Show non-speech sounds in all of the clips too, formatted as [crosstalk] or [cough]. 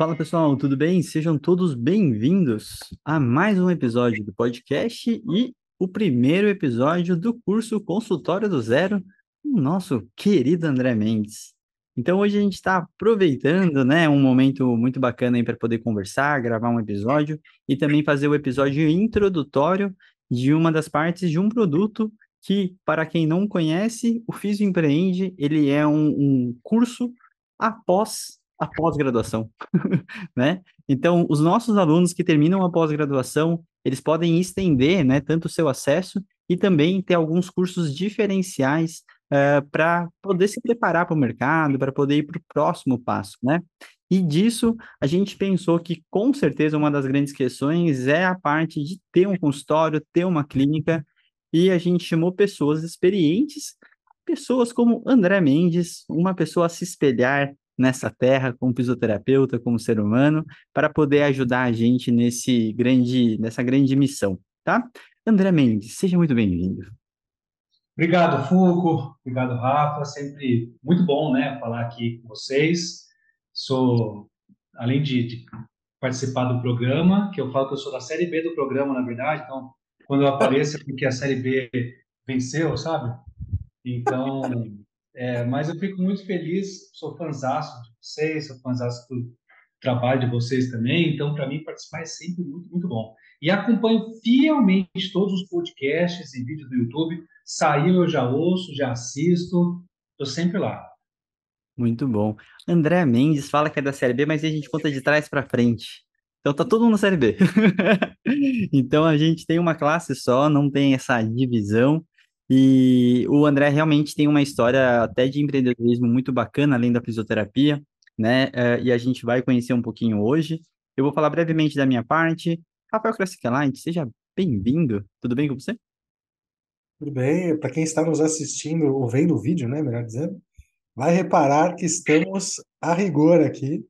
Fala pessoal, tudo bem? Sejam todos bem-vindos a mais um episódio do podcast e o primeiro episódio do curso Consultório do Zero, o nosso querido André Mendes. Então hoje a gente está aproveitando, né, um momento muito bacana para poder conversar, gravar um episódio e também fazer o episódio introdutório de uma das partes de um produto que, para quem não conhece, o Fisio Empreende, ele é um, um curso após a pós-graduação, [laughs] né? Então, os nossos alunos que terminam a pós-graduação, eles podem estender, né, tanto o seu acesso e também ter alguns cursos diferenciais uh, eh, para poder se preparar para o mercado, para poder ir para o próximo passo, né? E disso, a gente pensou que, com certeza, uma das grandes questões é a parte de ter um consultório, ter uma clínica, e a gente chamou pessoas experientes, pessoas como André Mendes, uma pessoa a se espelhar nessa terra como fisioterapeuta, como ser humano, para poder ajudar a gente nesse grande, nessa grande missão, tá? André Mendes, seja muito bem-vindo. Obrigado, Fuco. Obrigado, Rafa. Sempre muito bom, né, falar aqui com vocês. Sou, além de, de participar do programa, que eu falo que eu sou da série B do programa, na verdade. Então, quando eu apareço é porque a série B venceu, sabe? Então, é, mas eu fico muito feliz, sou fãzaço de vocês, sou fãzaço do trabalho de vocês também, então para mim participar é sempre muito, muito bom. E acompanho fielmente todos os podcasts e vídeos do YouTube, saiu eu já ouço, já assisto, estou sempre lá. Muito bom. André Mendes fala que é da Série B, mas a gente conta de trás para frente. Então tá todo mundo na Série B. [laughs] então a gente tem uma classe só, não tem essa divisão. E o André realmente tem uma história até de empreendedorismo muito bacana, além da fisioterapia, né? Uh, e a gente vai conhecer um pouquinho hoje. Eu vou falar brevemente da minha parte. Rafael Krasicalite, seja bem-vindo. Tudo bem com você? Tudo bem. Para quem está nos assistindo ou vendo o vídeo, né, melhor dizendo, vai reparar que estamos a rigor aqui,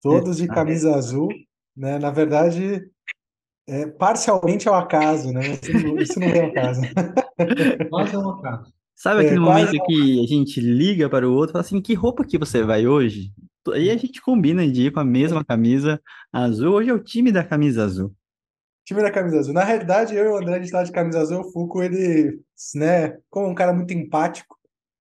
todos de camisa azul, né? Na verdade, é, parcialmente ao acaso, né? Isso não, isso não é acaso. [laughs] Quase é um acaso. Sabe aquele é, momento é que a gente liga para o outro e fala assim, que roupa que você vai hoje? Aí a gente combina de ir com a mesma camisa azul. Hoje é o time da camisa azul. Time da camisa azul. Na realidade, eu e o André, a gente estava de camisa azul. O Fuco, ele, né, como um cara muito empático,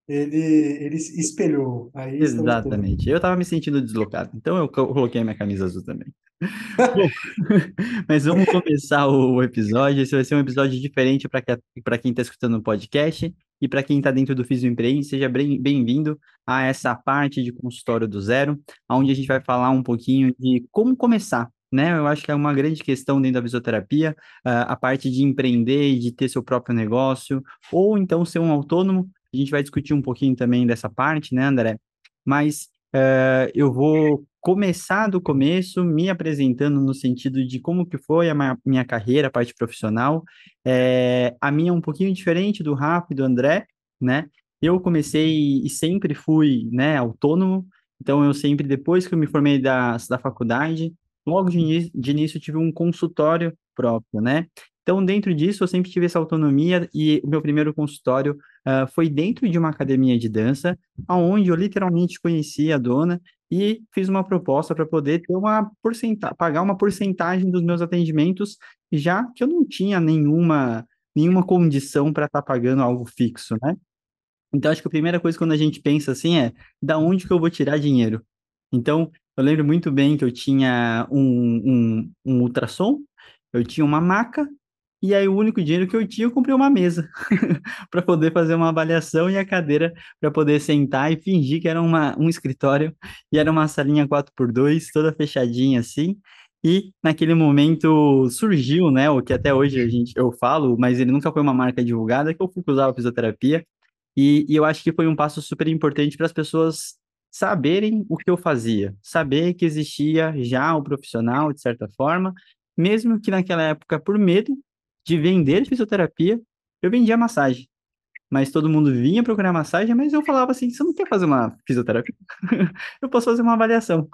ele, ele espelhou. Aí Exatamente. Eu estava me sentindo deslocado, então eu coloquei a minha camisa azul também. Bom, [laughs] mas vamos começar o episódio. Esse vai ser um episódio diferente para quem está escutando o podcast e para quem está dentro do Fisio Empreende. Seja bem-vindo a essa parte de consultório do zero, onde a gente vai falar um pouquinho de como começar. Né? Eu acho que é uma grande questão dentro da fisioterapia, a parte de empreender e de ter seu próprio negócio, ou então ser um autônomo. A gente vai discutir um pouquinho também dessa parte, né, André? Mas uh, eu vou começar do começo, me apresentando no sentido de como que foi a minha, carreira, a parte profissional. É, a minha é um pouquinho diferente do Rafa e do André, né? Eu comecei e sempre fui, né, autônomo, então eu sempre, depois que eu me formei da, da faculdade, logo de início, de início tive um consultório próprio, né? Então, dentro disso, eu sempre tive essa autonomia e o meu primeiro consultório uh, foi dentro de uma academia de dança, onde eu literalmente conheci a dona e fiz uma proposta para poder ter uma porcentagem, pagar uma porcentagem dos meus atendimentos, já que eu não tinha nenhuma, nenhuma condição para estar tá pagando algo fixo, né? Então, acho que a primeira coisa quando a gente pensa assim é, da onde que eu vou tirar dinheiro? Então, eu lembro muito bem que eu tinha um, um, um ultrassom, eu tinha uma maca, e aí o único dinheiro que eu tinha, eu comprei uma mesa [laughs] para poder fazer uma avaliação e a cadeira para poder sentar e fingir que era uma, um escritório e era uma salinha 4x2, toda fechadinha assim. E naquele momento surgiu, né, o que até hoje a gente, eu falo, mas ele nunca foi uma marca divulgada, que eu fui usar a fisioterapia. E, e eu acho que foi um passo super importante para as pessoas saberem o que eu fazia, saber que existia já o profissional, de certa forma, mesmo que naquela época, por medo de vender fisioterapia, eu vendia massagem. Mas todo mundo vinha procurar massagem, mas eu falava assim: você não quer fazer uma fisioterapia? [laughs] eu posso fazer uma avaliação.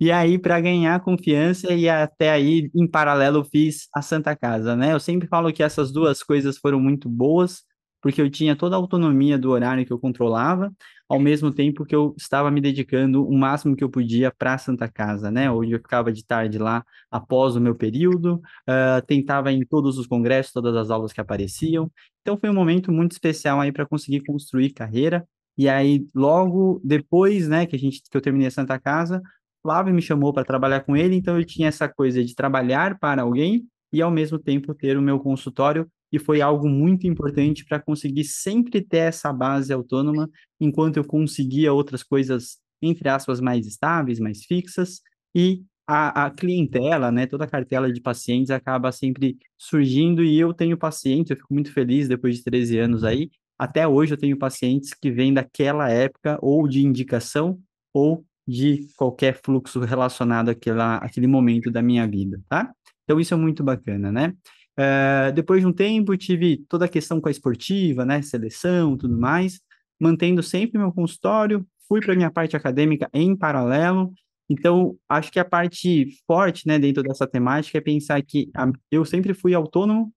E aí, para ganhar confiança, e até aí, em paralelo, eu fiz a Santa Casa, né? Eu sempre falo que essas duas coisas foram muito boas, porque eu tinha toda a autonomia do horário que eu controlava, ao mesmo tempo que eu estava me dedicando o máximo que eu podia para a Santa Casa, né? Onde eu ficava de tarde lá após o meu período, uh, tentava em todos os congressos, todas as aulas que apareciam. Então foi um momento muito especial aí para conseguir construir carreira. E aí, logo depois, né, que a gente que eu terminei a Santa Casa, Flávio me chamou para trabalhar com ele, então eu tinha essa coisa de trabalhar para alguém e ao mesmo tempo ter o meu consultório e foi algo muito importante para conseguir sempre ter essa base autônoma, enquanto eu conseguia outras coisas, entre aspas, mais estáveis, mais fixas, e a, a clientela, né, toda a cartela de pacientes acaba sempre surgindo, e eu tenho pacientes, eu fico muito feliz depois de 13 anos aí, até hoje eu tenho pacientes que vêm daquela época, ou de indicação, ou de qualquer fluxo relacionado àquela, àquele momento da minha vida, tá? Então isso é muito bacana, né? Uh, depois de um tempo, tive toda a questão com a esportiva, né, seleção, tudo mais, mantendo sempre meu consultório, fui para minha parte acadêmica em paralelo. Então, acho que a parte forte, né, dentro dessa temática é pensar que a, eu sempre fui autônomo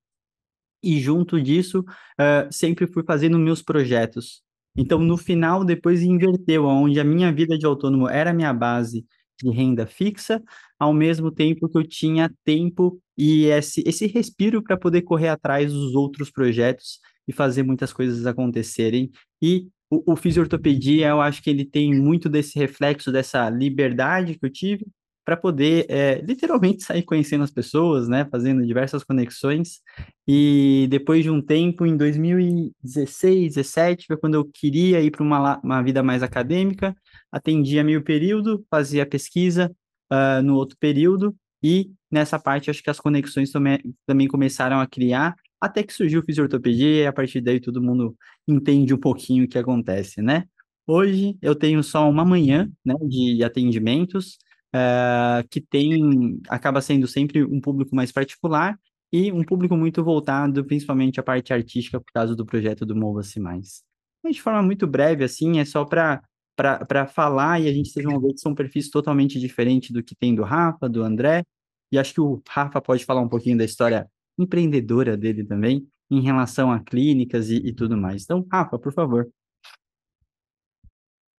e junto disso, uh, sempre fui fazendo meus projetos. Então, no final, depois inverteu, onde a minha vida de autônomo era minha base de renda fixa, ao mesmo tempo que eu tinha tempo e esse, esse respiro para poder correr atrás dos outros projetos e fazer muitas coisas acontecerem. E o, o fisiortopedia, eu acho que ele tem muito desse reflexo, dessa liberdade que eu tive para poder é, literalmente sair conhecendo as pessoas, né, fazendo diversas conexões. E depois de um tempo, em 2016, 17, foi quando eu queria ir para uma, uma vida mais acadêmica, atendia meio período, fazia pesquisa uh, no outro período, e nessa parte acho que as conexões também, também começaram a criar, até que surgiu fisiortopedia, e a partir daí todo mundo entende um pouquinho o que acontece, né? Hoje eu tenho só uma manhã né, de atendimentos, uh, que tem, acaba sendo sempre um público mais particular e um público muito voltado, principalmente à parte artística, por causa do projeto do Mova-se Mais. De forma muito breve, assim, é só para para falar e a gente vocês vão ver que são perfis totalmente diferentes do que tem do Rafa, do André, e acho que o Rafa pode falar um pouquinho da história empreendedora dele também, em relação a clínicas e, e tudo mais. Então, Rafa, por favor.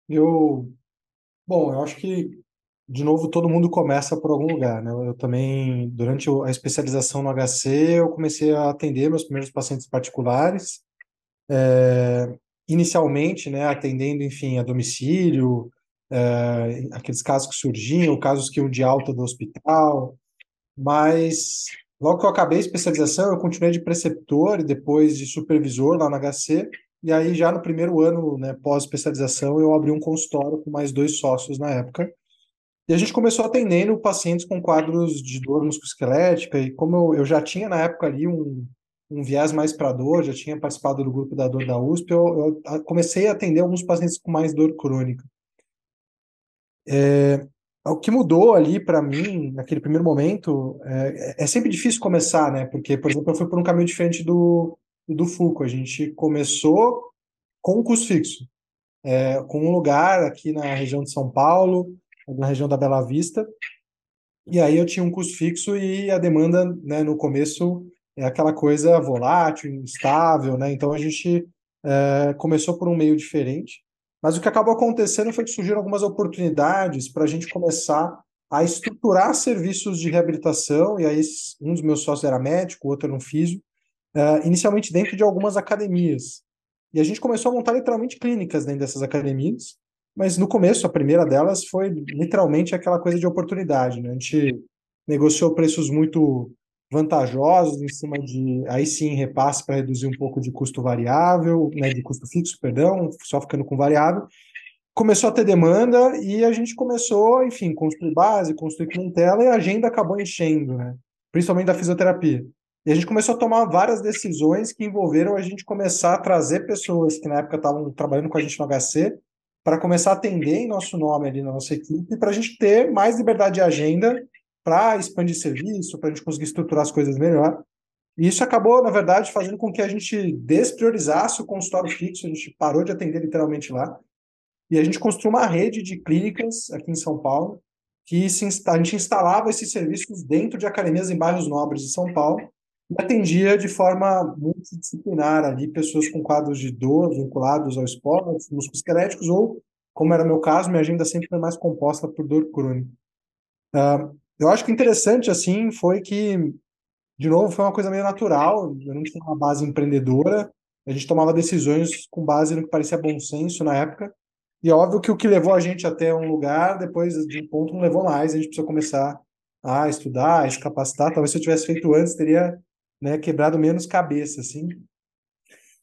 Eu, bom, eu acho que, de novo, todo mundo começa por algum lugar, né? Eu também, durante a especialização no HC, eu comecei a atender meus primeiros pacientes particulares, é, inicialmente, né, atendendo, enfim, a domicílio, é, aqueles casos que surgiam, casos que iam de alta do hospital, mas logo que eu acabei a especialização, eu continuei de preceptor e depois de supervisor lá na HC, e aí já no primeiro ano, né, pós-especialização, eu abri um consultório com mais dois sócios na época, e a gente começou atendendo pacientes com quadros de dor musculoesquelética, e como eu, eu já tinha na época ali um, um viés mais para dor, já tinha participado do grupo da dor da USP, eu, eu comecei a atender alguns pacientes com mais dor crônica. É, o que mudou ali para mim, naquele primeiro momento, é, é, sempre difícil começar, né? Porque, por exemplo, eu fui por um caminho diferente do, do Foucault. A gente começou com um custo fixo, é, com um lugar aqui na região de São Paulo, na região da Bela Vista, e aí eu tinha um custo fixo e a demanda, né, no começo é aquela coisa volátil, instável, né? Então a gente é, começou por um meio diferente, mas o que acabou acontecendo foi que surgiram algumas oportunidades para a gente começar a estruturar serviços de reabilitação, e aí um dos meus sócios era médico, o outro era um físico, é, inicialmente dentro de algumas academias. E a gente começou a montar literalmente clínicas dentro dessas academias, mas no começo, a primeira delas foi literalmente aquela coisa de oportunidade, né? A gente negociou preços muito vantajosos em cima de, aí sim, repasse para reduzir um pouco de custo variável, né, de custo fixo, perdão, só ficando com variável. Começou a ter demanda e a gente começou, enfim, construir base, construir clientela e a agenda acabou enchendo, né? principalmente da fisioterapia. E a gente começou a tomar várias decisões que envolveram a gente começar a trazer pessoas que na época estavam trabalhando com a gente no HC para começar a atender em nosso nome ali na nossa equipe, para a gente ter mais liberdade de agenda para expandir serviço, para a gente conseguir estruturar as coisas melhor. E isso acabou, na verdade, fazendo com que a gente despriorizasse o consultório fixo, a gente parou de atender literalmente lá, e a gente construiu uma rede de clínicas aqui em São Paulo, que a gente instalava esses serviços dentro de academias em bairros nobres de São Paulo, e atendia de forma multidisciplinar ali pessoas com quadros de dor vinculados ao esporte, musculoesqueléticos, ou, como era meu caso, minha agenda sempre foi mais composta por dor crônica. Uh, eu acho que interessante, assim, foi que, de novo, foi uma coisa meio natural, eu não tinha uma base empreendedora, a gente tomava decisões com base no que parecia bom senso na época, e é óbvio que o que levou a gente até um lugar, depois de um ponto não levou mais, a gente precisou começar a estudar, a se capacitar, talvez se eu tivesse feito antes, teria né, quebrado menos cabeça, assim.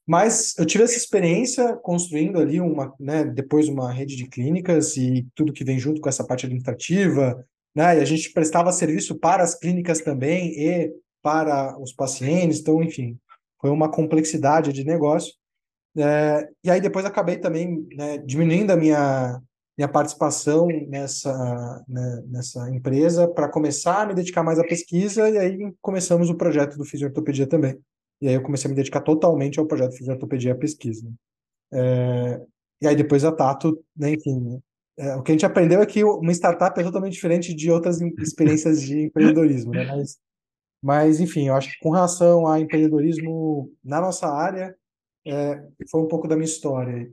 Mas eu tive essa experiência construindo ali uma, né, depois uma rede de clínicas e tudo que vem junto com essa parte administrativa, né, e a gente prestava serviço para as clínicas também e para os pacientes, então, enfim, foi uma complexidade de negócio. É, e aí depois acabei também né, diminuindo a minha minha participação nessa, né, nessa empresa para começar a me dedicar mais à pesquisa e aí começamos o projeto do Fisiortopedia também. E aí eu comecei a me dedicar totalmente ao projeto Fisiortopedia e à pesquisa. É, e aí depois a Tato, né, enfim, é, o que a gente aprendeu é que uma startup é totalmente diferente de outras experiências de empreendedorismo, né? Mas, mas, enfim, eu acho que com relação a empreendedorismo na nossa área, é, foi um pouco da minha história.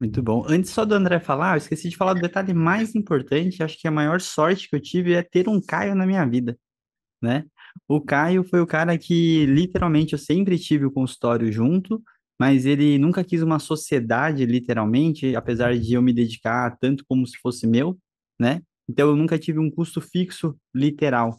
Muito bom. Antes só do André falar, eu esqueci de falar do detalhe mais importante, acho que a maior sorte que eu tive é ter um Caio na minha vida, né? O Caio foi o cara que literalmente eu sempre tive o consultório junto, mas ele nunca quis uma sociedade, literalmente, apesar de eu me dedicar tanto como se fosse meu, né? Então eu nunca tive um custo fixo literal,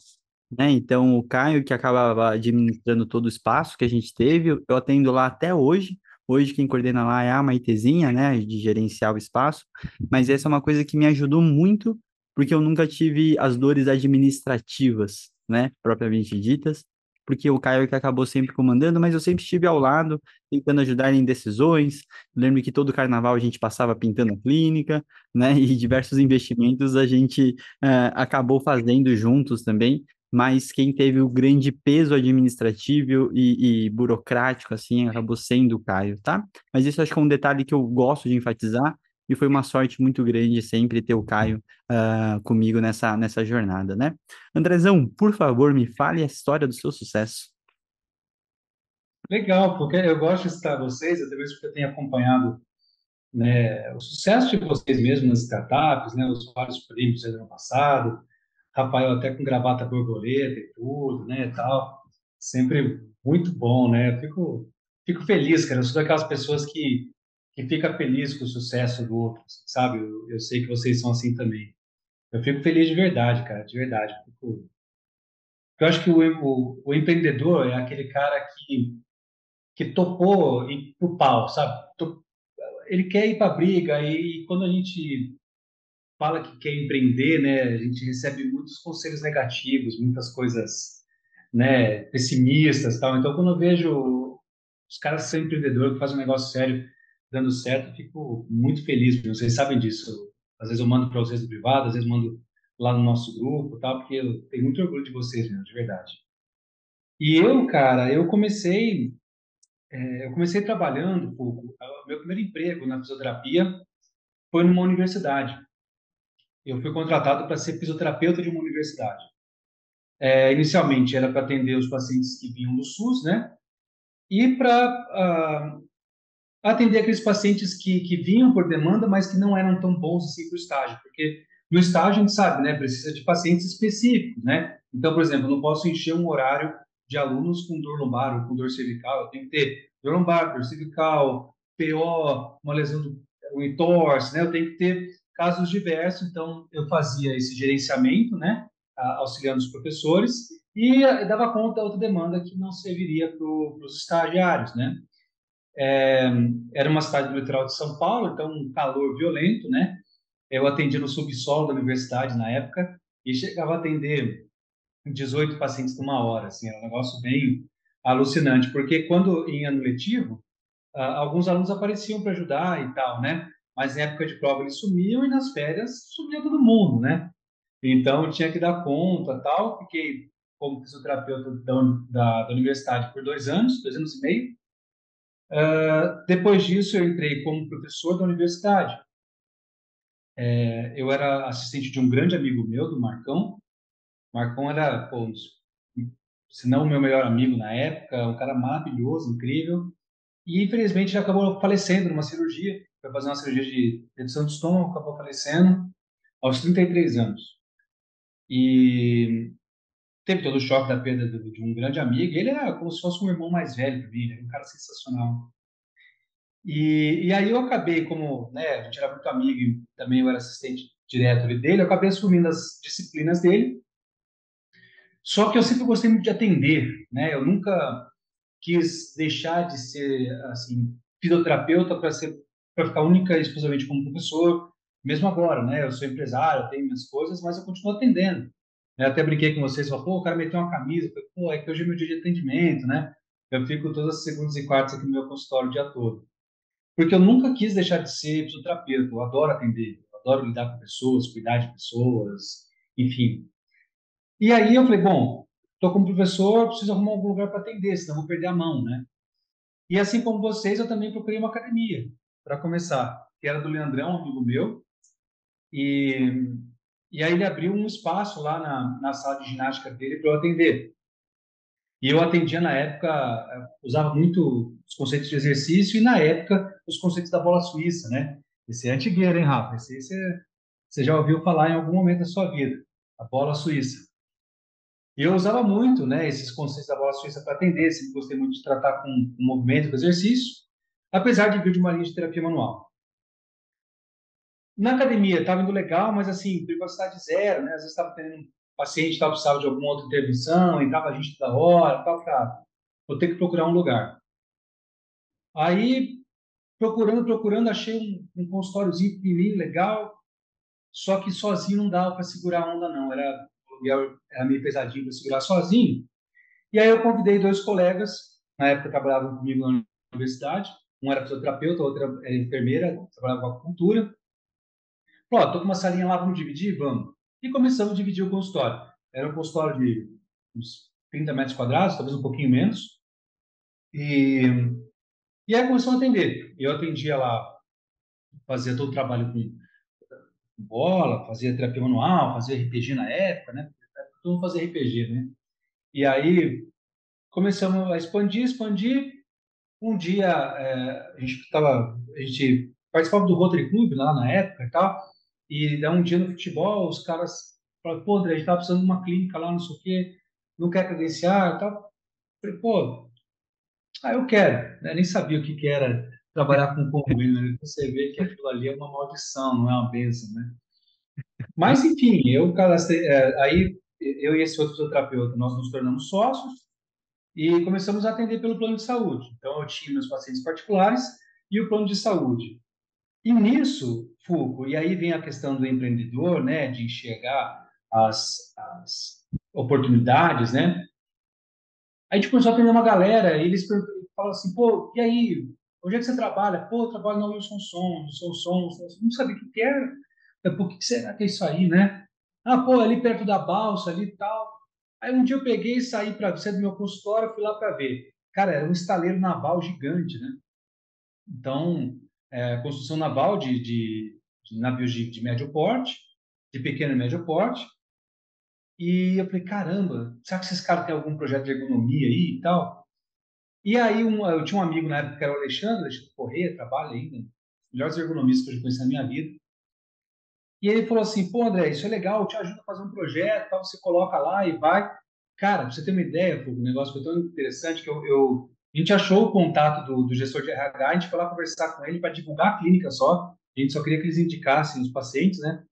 né? Então o Caio que acabava administrando todo o espaço que a gente teve, eu atendo lá até hoje. Hoje quem coordena lá é a Maitezinha, né, de gerenciar o espaço, mas essa é uma coisa que me ajudou muito, porque eu nunca tive as dores administrativas, né, propriamente ditas, porque o Caio que acabou sempre comandando, mas eu sempre estive ao lado, tentando ajudar em decisões. lembro que todo carnaval a gente passava pintando a clínica, né, [laughs] e diversos investimentos a gente uh, acabou fazendo juntos também, mas quem teve o grande peso administrativo e, e, burocrático, assim, acabou sendo o Caio, tá? Mas isso acho que é um detalhe que eu gosto de enfatizar, e foi uma sorte muito grande sempre ter o Caio uh, comigo nessa, nessa jornada, né? Andrezão, por favor, me fale a história do seu sucesso. Legal, porque eu gosto de citar vocês, até mesmo porque eu tenho acompanhado né, o sucesso de vocês mesmos nas startups, né, os vários prêmios do ano passado, Rafael até com gravata borboleta e tudo, né, e tal. Sempre muito bom, né? Eu fico, fico feliz, cara. Eu sou daquelas pessoas que, que fica feliz com o sucesso do outro, sabe? Eu, eu sei que vocês são assim também. Eu fico feliz de verdade, cara, de verdade. Eu, fico... eu acho que o, o, o, empreendedor é aquele cara que, que topou ir pro pau, sabe? Ele quer ir para briga e, e quando a gente fala que quer empreender, né, a gente recebe muitos conselhos negativos, muitas coisas, né, pessimistas, tal. Então, quando eu vejo os caras que são empreendedores, que fazem um negócio sério, dando certo, fico muito feliz. Vocês sabem disso. Às vezes eu mando para vocês no privado, às vezes mando lá no nosso grupo, tal, porque eu tenho muito orgulho de vocês, de verdade. E eu, cara, eu comecei, é, eu comecei trabalhando pouco. Meu primeiro emprego na fisioterapia foi numa universidade eu fui contratado para ser fisioterapeuta de uma universidade. É, inicialmente era para atender os pacientes que vinham do SUS, né? E para uh, atender aqueles pacientes que, que vinham por demanda, mas que não eram tão bons assim para o estágio, porque no estágio a gente sabe, né? Precisa de pacientes específicos, né? Então, por exemplo, eu não posso encher um horário de alunos com dor lombar ou com dor cervical. Eu tenho que ter dor lombar, dor cervical, PO, uma lesão do entorse, né? Eu tenho que ter casos diversos, então eu fazia esse gerenciamento, né, auxiliando os professores, e dava conta da outra demanda que não serviria para os estagiários, né. É, era uma cidade do litoral de São Paulo, então um calor violento, né. Eu atendia no subsolo da universidade na época e chegava a atender 18 pacientes numa hora, assim, era um negócio bem alucinante, porque quando em ano letivo, uh, alguns alunos apareciam para ajudar e tal, né? Mas em época de prova eles sumiam e nas férias sumia todo mundo, né? Então tinha que dar conta, tal. Fiquei como fisioterapeuta da, da, da universidade por dois anos, dois anos e meio. Uh, depois disso eu entrei como professor da universidade. É, eu era assistente de um grande amigo meu, do Marcão. Marcão era, pô, se não o meu melhor amigo na época, um cara maravilhoso, incrível. E infelizmente ele acabou falecendo numa cirurgia. Foi fazer uma cirurgia de redução de estômago, acabou falecendo aos 33 anos. E teve todo o choque da perda de um grande amigo. Ele era como se fosse um irmão mais velho para mim, um cara sensacional. E, e aí eu acabei, como né, a gente era muito amigo e também eu era assistente direto dele, eu acabei assumindo as disciplinas dele. Só que eu sempre gostei muito de atender, né? Eu nunca quis deixar de ser assim fisioterapeuta para ser para ficar única e exclusivamente como professor. Mesmo agora, né? Eu sou empresário, eu tenho minhas coisas, mas eu continuo atendendo. Eu até brinquei com vocês, falei, pô, o cara meteu uma camisa, falei, pô, é que hoje é meu dia de atendimento, né? Eu fico todas as segundas e quartas aqui no meu consultório o dia todo. Porque eu nunca quis deixar de ser fisioterapeuta, eu adoro atender, eu adoro lidar com pessoas, cuidar de pessoas, enfim. E aí eu falei, bom, estou como professor, preciso arrumar algum lugar para atender, senão vou perder a mão, né? E assim como vocês, eu também procurei uma academia, para começar, que era do Leandrão, amigo meu, e, e aí ele abriu um espaço lá na, na sala de ginástica dele para eu atender. E eu atendia na época, usava muito os conceitos de exercício e na época os conceitos da bola suíça, né? Esse é antigueiro, hein, Rafa? Esse aí você, você já ouviu falar em algum momento da sua vida, a bola suíça. E eu usava muito, né, esses conceitos da bola suíça para atender, sempre gostei muito de tratar com, com movimento, com exercício, apesar de vir de uma linha de terapia manual. Na academia estava indo legal, mas assim, privacidade zero, né? Às vezes estava tendo paciente tal, precisava de alguma outra intervenção, entrava a gente toda hora, tal, cara, vou ter que procurar um lugar. Aí, procurando, procurando, achei um, um consultóriozinho pequenininho, legal, só que sozinho não dava para segurar a onda, não. Era, era meio pesadinho para segurar sozinho. E aí eu convidei dois colegas, na época trabalhavam comigo na universidade, um era fisioterapeuta, outra era enfermeira, trabalhava com acupuntura. Falou, tô com uma salinha lá, vamos dividir? Vamos e começamos a dividir o consultório. Era um consultório de uns 30 metros quadrados, talvez um pouquinho menos. E, e aí começamos a atender. Eu atendia lá, fazia todo o trabalho com bola, fazia terapia manual, fazia RPG na época, né? Todo mundo fazia RPG, né? E aí começamos a expandir, expandir. Um dia é, a gente estava, a gente participava do Rotary Club lá na época e tal. E um dia no futebol, os caras falam, pô, André, a gente tá precisando de uma clínica lá, não sei o quê, não quer credenciar e tal. Falei, pô, ah, eu quero. Né? Nem sabia o que, que era trabalhar com convênio, né? Você vê que aquilo ali é uma maldição, não é uma bênção, né? Mas, enfim, eu cadastrei, é, aí eu e esse outro fisioterapeuta, nós nos tornamos sócios e começamos a atender pelo plano de saúde. Então, eu tinha meus pacientes particulares e o plano de saúde. E nisso, Foucault, e aí vem a questão do empreendedor, né, de enxergar as, as oportunidades, né? A gente começou a atender uma galera e eles falam assim, pô, e aí, onde é que você trabalha? Pô, eu trabalho na Wilson Som, Wilson Som, não sabia o que era. Por que será que é isso aí, né? Ah, pô, ali perto da balsa, ali e tal. Aí um dia eu peguei e saí para ser do meu consultório, fui lá para ver. Cara, era um estaleiro naval gigante, né? Então, é, construção naval de, de, de navios de, de, médio porte, de pequeno e médio porte. E eu falei, caramba, será que esses caras têm algum projeto de ergonomia aí e tal? E aí um, eu tinha um amigo na época que era o Alexandre, Alexandre Corrêa, trabalha ainda, melhores ergonomistas que eu já conheci na minha vida. E ele falou assim, pô André, isso é legal, eu te ajudo a fazer um projeto, tal, você coloca lá e vai. Cara, pra você ter uma ideia, o negócio foi tão interessante que eu, eu a gente achou o contato do, do gestor de RH, a gente foi lá conversar com ele para divulgar a clínica só. A gente só queria que eles indicassem os pacientes, né?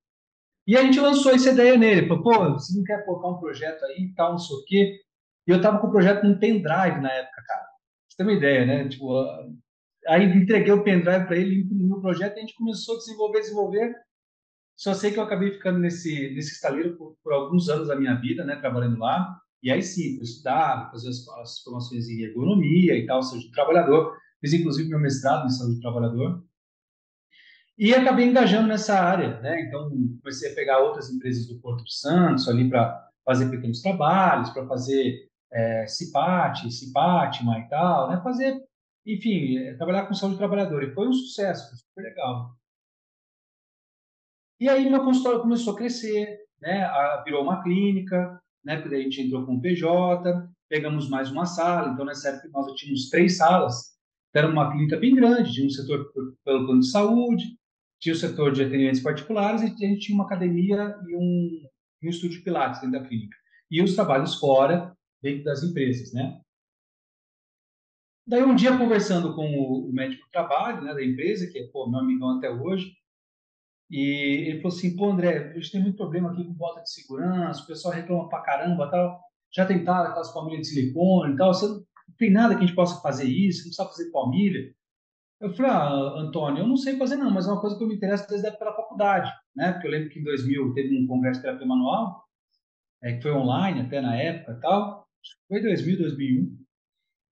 E a gente lançou essa ideia nele. Falou, pô, você não quer colocar um projeto aí tal, não sei o quê. E eu tava com o projeto num pendrive na época, cara. Você tem uma ideia, né? Tipo, aí entreguei o pendrive para ele, imprimiu o projeto a gente começou a desenvolver, desenvolver. Só sei que eu acabei ficando nesse, nesse estaleiro por, por alguns anos da minha vida, né, trabalhando lá. E aí sim, eu estudava, fazia as, as formações em ergonomia e tal, saúde do trabalhador. Fiz inclusive meu mestrado em saúde do trabalhador. E acabei engajando nessa área, né? Então, comecei a pegar outras empresas do Porto Santos ali para fazer pequenos trabalhos, para fazer é, CIPAT, CIPATMA e tal, né? Fazer, enfim, é, trabalhar com saúde do trabalhador. E foi um sucesso, foi super legal. E aí meu consultório começou a crescer, né? Virou uma clínica, né? Porque daí a gente entrou com o PJ, pegamos mais uma sala. Então, nessa época, nós tínhamos três salas. Era uma clínica bem grande, tinha um setor pelo plano de saúde, tinha o setor de atendimentos particulares e a gente tinha uma academia e um, um estúdio de pilates dentro da clínica. E os trabalhos fora, dentro das empresas, né? Daí um dia conversando com o, médico do trabalho, né, da empresa, que é pô, meu amigão até hoje, e ele falou assim, pô, André, a gente tem muito problema aqui com bota de segurança, o pessoal reclama pra caramba, tal. Já tentaram aquelas palmilhas de silicone e tal, você não tem nada que a gente possa fazer isso, não sabe fazer palmilha. Eu falei, ah, Antônio, eu não sei fazer não, mas é uma coisa que eu me interesso desde a época da faculdade, né? Porque eu lembro que em 2000 teve um congresso de terapia manual, é, que foi online até na época e tal, foi 2000, 2001.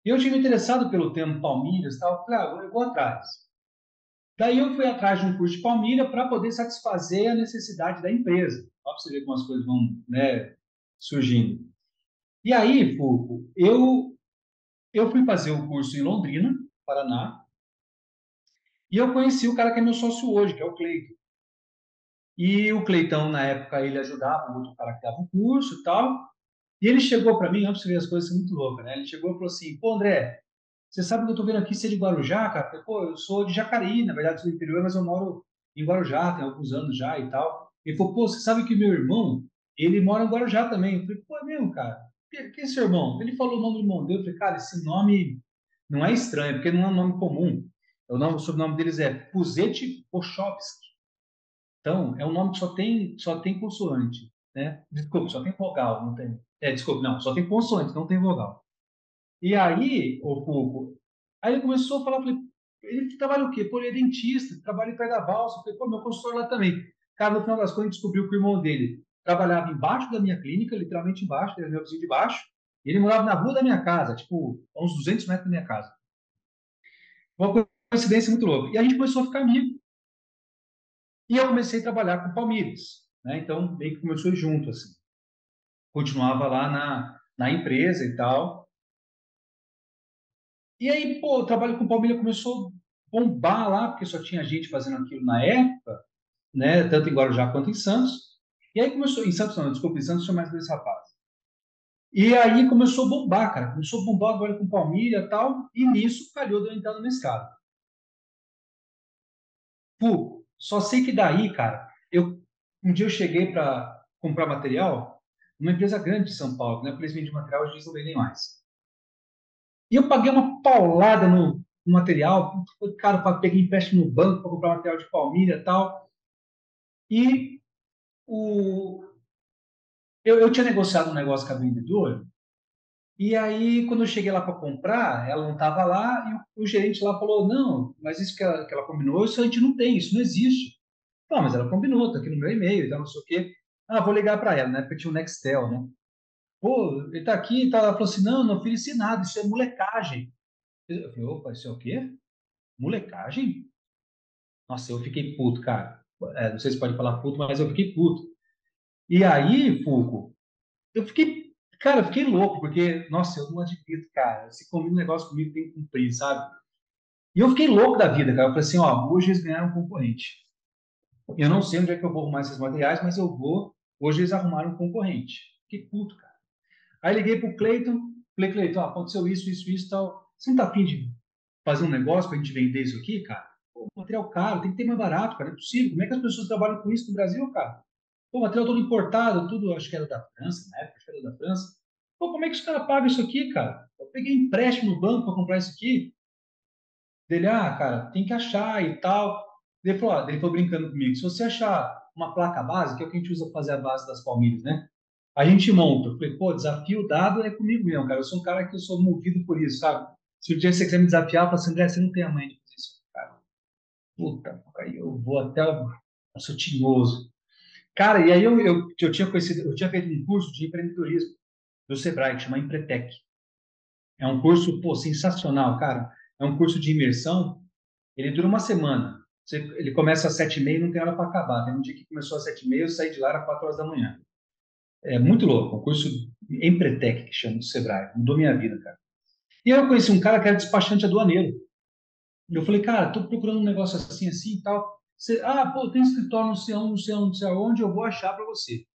E eu tive interessado pelo tema palmilhas e tal, eu falei, ah, eu vou atrás. Daí eu fui atrás de um curso de palmilha para poder satisfazer a necessidade da empresa. Para você ver como as coisas vão né, surgindo. E aí, Fulco, eu, eu fui fazer o curso em Londrina, Paraná, e eu conheci o cara que é meu sócio hoje, que é o Cleiton. E o Cleitão, na época, ele ajudava o outro cara que dava o curso e tal. E ele chegou para mim, antes de ver as coisas muito loucas, né? Ele chegou e falou assim: pô, André, você sabe que eu tô vendo aqui, é de Guarujá, cara? Pô, eu sou de Jacareí, na verdade sou do interior, mas eu moro em Guarujá, tem alguns anos já e tal. Ele falou, pô, você sabe que meu irmão, ele mora em Guarujá também. Eu falei, pô, é mesmo, cara? Quem é seu irmão? Ele falou o nome do irmão dele. Eu falei, cara, esse nome não é estranho, porque não é um nome comum. O, nome, o sobrenome deles é Puzete Pochowski. Então, é um nome que só tem, só tem consoante. Né? Desculpa, só tem vogal, não tem. É, desculpa, não, só tem consoante, não tem vogal. E aí, o Fulco, aí ele começou a falar, falei, ele trabalha o quê? Pô, ele é dentista, trabalha em pé da balsa. falei, pô, meu consultor lá também. Cara, no final das contas, descobriu que o irmão dele trabalhava embaixo da minha clínica, literalmente embaixo, ele era meu vizinho de baixo, e ele morava na rua da minha casa, tipo, a uns 200 metros da minha casa. Uma coincidência muito louca. E a gente começou a ficar amigo. E eu comecei a trabalhar com Palmeiras, né? Então, meio que começou junto, assim. Continuava lá na, na empresa e tal. E aí, pô, o trabalho com Palmeiras começou a bombar lá, porque só tinha gente fazendo aquilo na época, né? Tanto em Guarujá quanto em Santos. E aí começou, em Santos não, desculpa, em Santos tinha mais dois rapazes. E aí começou a bombar, cara. Começou a bombar agora com Palmeiras e tal. E nisso calhou de eu entrar no mestrado. Pô, só sei que daí, cara, eu um dia eu cheguei para comprar material numa empresa grande de São Paulo, né? Porque eles vendem material, hoje eles não vendem mais. E eu paguei uma paulada no, no material, foi caro, peguei empréstimo no banco para comprar material de palmilha e tal. E o, eu, eu tinha negociado um negócio com a vendedora, e aí, quando eu cheguei lá para comprar, ela não estava lá e o, o, gerente lá falou: Não, mas isso que ela, que ela combinou, isso a gente não tem, isso não existe. Não, mas ela combinou, está aqui no meu e-mail, então não sei o quê. Ah, vou ligar para ela, né? Porque tinha o Nextel, né? Pô, ele está aqui, tá, ela falou assim: Não, não ofereci nada, isso é molecagem. Eu falei: Opa, isso é o quê? Molecagem? Nossa, eu fiquei puto, cara. É, não sei se pode falar puto, mas eu fiquei puto. E aí, Fulco, eu fiquei Cara, eu fiquei louco, porque, nossa, eu não admito, cara. Se combina um negócio comigo, tem que cumprir, sabe? E eu fiquei louco da vida, cara. Eu falei assim, ó, hoje eles ganharam um concorrente. Eu não sei onde é que eu vou arrumar esses materiais, mas eu vou. Hoje eles arrumaram um concorrente. Fiquei puto, cara. Aí liguei pro Cleiton, falei, Cleiton, ó, aconteceu isso, isso, isso tal. Você não tá afim de fazer um negócio pra gente vender isso aqui, cara? Pô, material caro, tem que ter mais barato, cara. Não é possível. Como é que as pessoas trabalham com isso no Brasil, cara? Pô, material todo importado, tudo, acho que era da França, na época, acho que era da França. Pô, como é que os caras pagam isso aqui, cara? Eu peguei empréstimo no banco para comprar isso aqui. Dele, ah, cara, tem que achar e tal. Ele falou, ah, ele foi brincando comigo. Se você achar uma placa base, que é o que a gente usa para fazer a base das palmilhas, né? A gente monta. Eu falei, pô, desafio dado é comigo mesmo, cara. Eu sou um cara que eu sou movido por isso, sabe? Se o dia você quiser me desafiar, eu falo assim, André, você não tem a mãe de fazer isso, cara. Puta, aí eu vou até. Eu sou tinhoso. Cara, e aí eu, eu, eu tinha conhecido, eu tinha feito um curso de empreendedorismo do Sebrae, que chama Empretec. É um curso, pô, sensacional, cara. É um curso de imersão. Ele dura uma semana. Você, ele começa às sete e meia e não tem hora para acabar. Tem um dia que começou às sete e meia, eu saí de lá às quatro horas da manhã. É muito louco. Um curso Empretec, que chama, do Sebrae. Mudou minha vida, cara. E eu conheci um cara que era despachante aduaneiro. Eu falei, cara, tô procurando um negócio assim, assim e tal. Você, ah, pô, tem escritório no sei onde, não sei onde, não sei aonde, eu vou achar para você.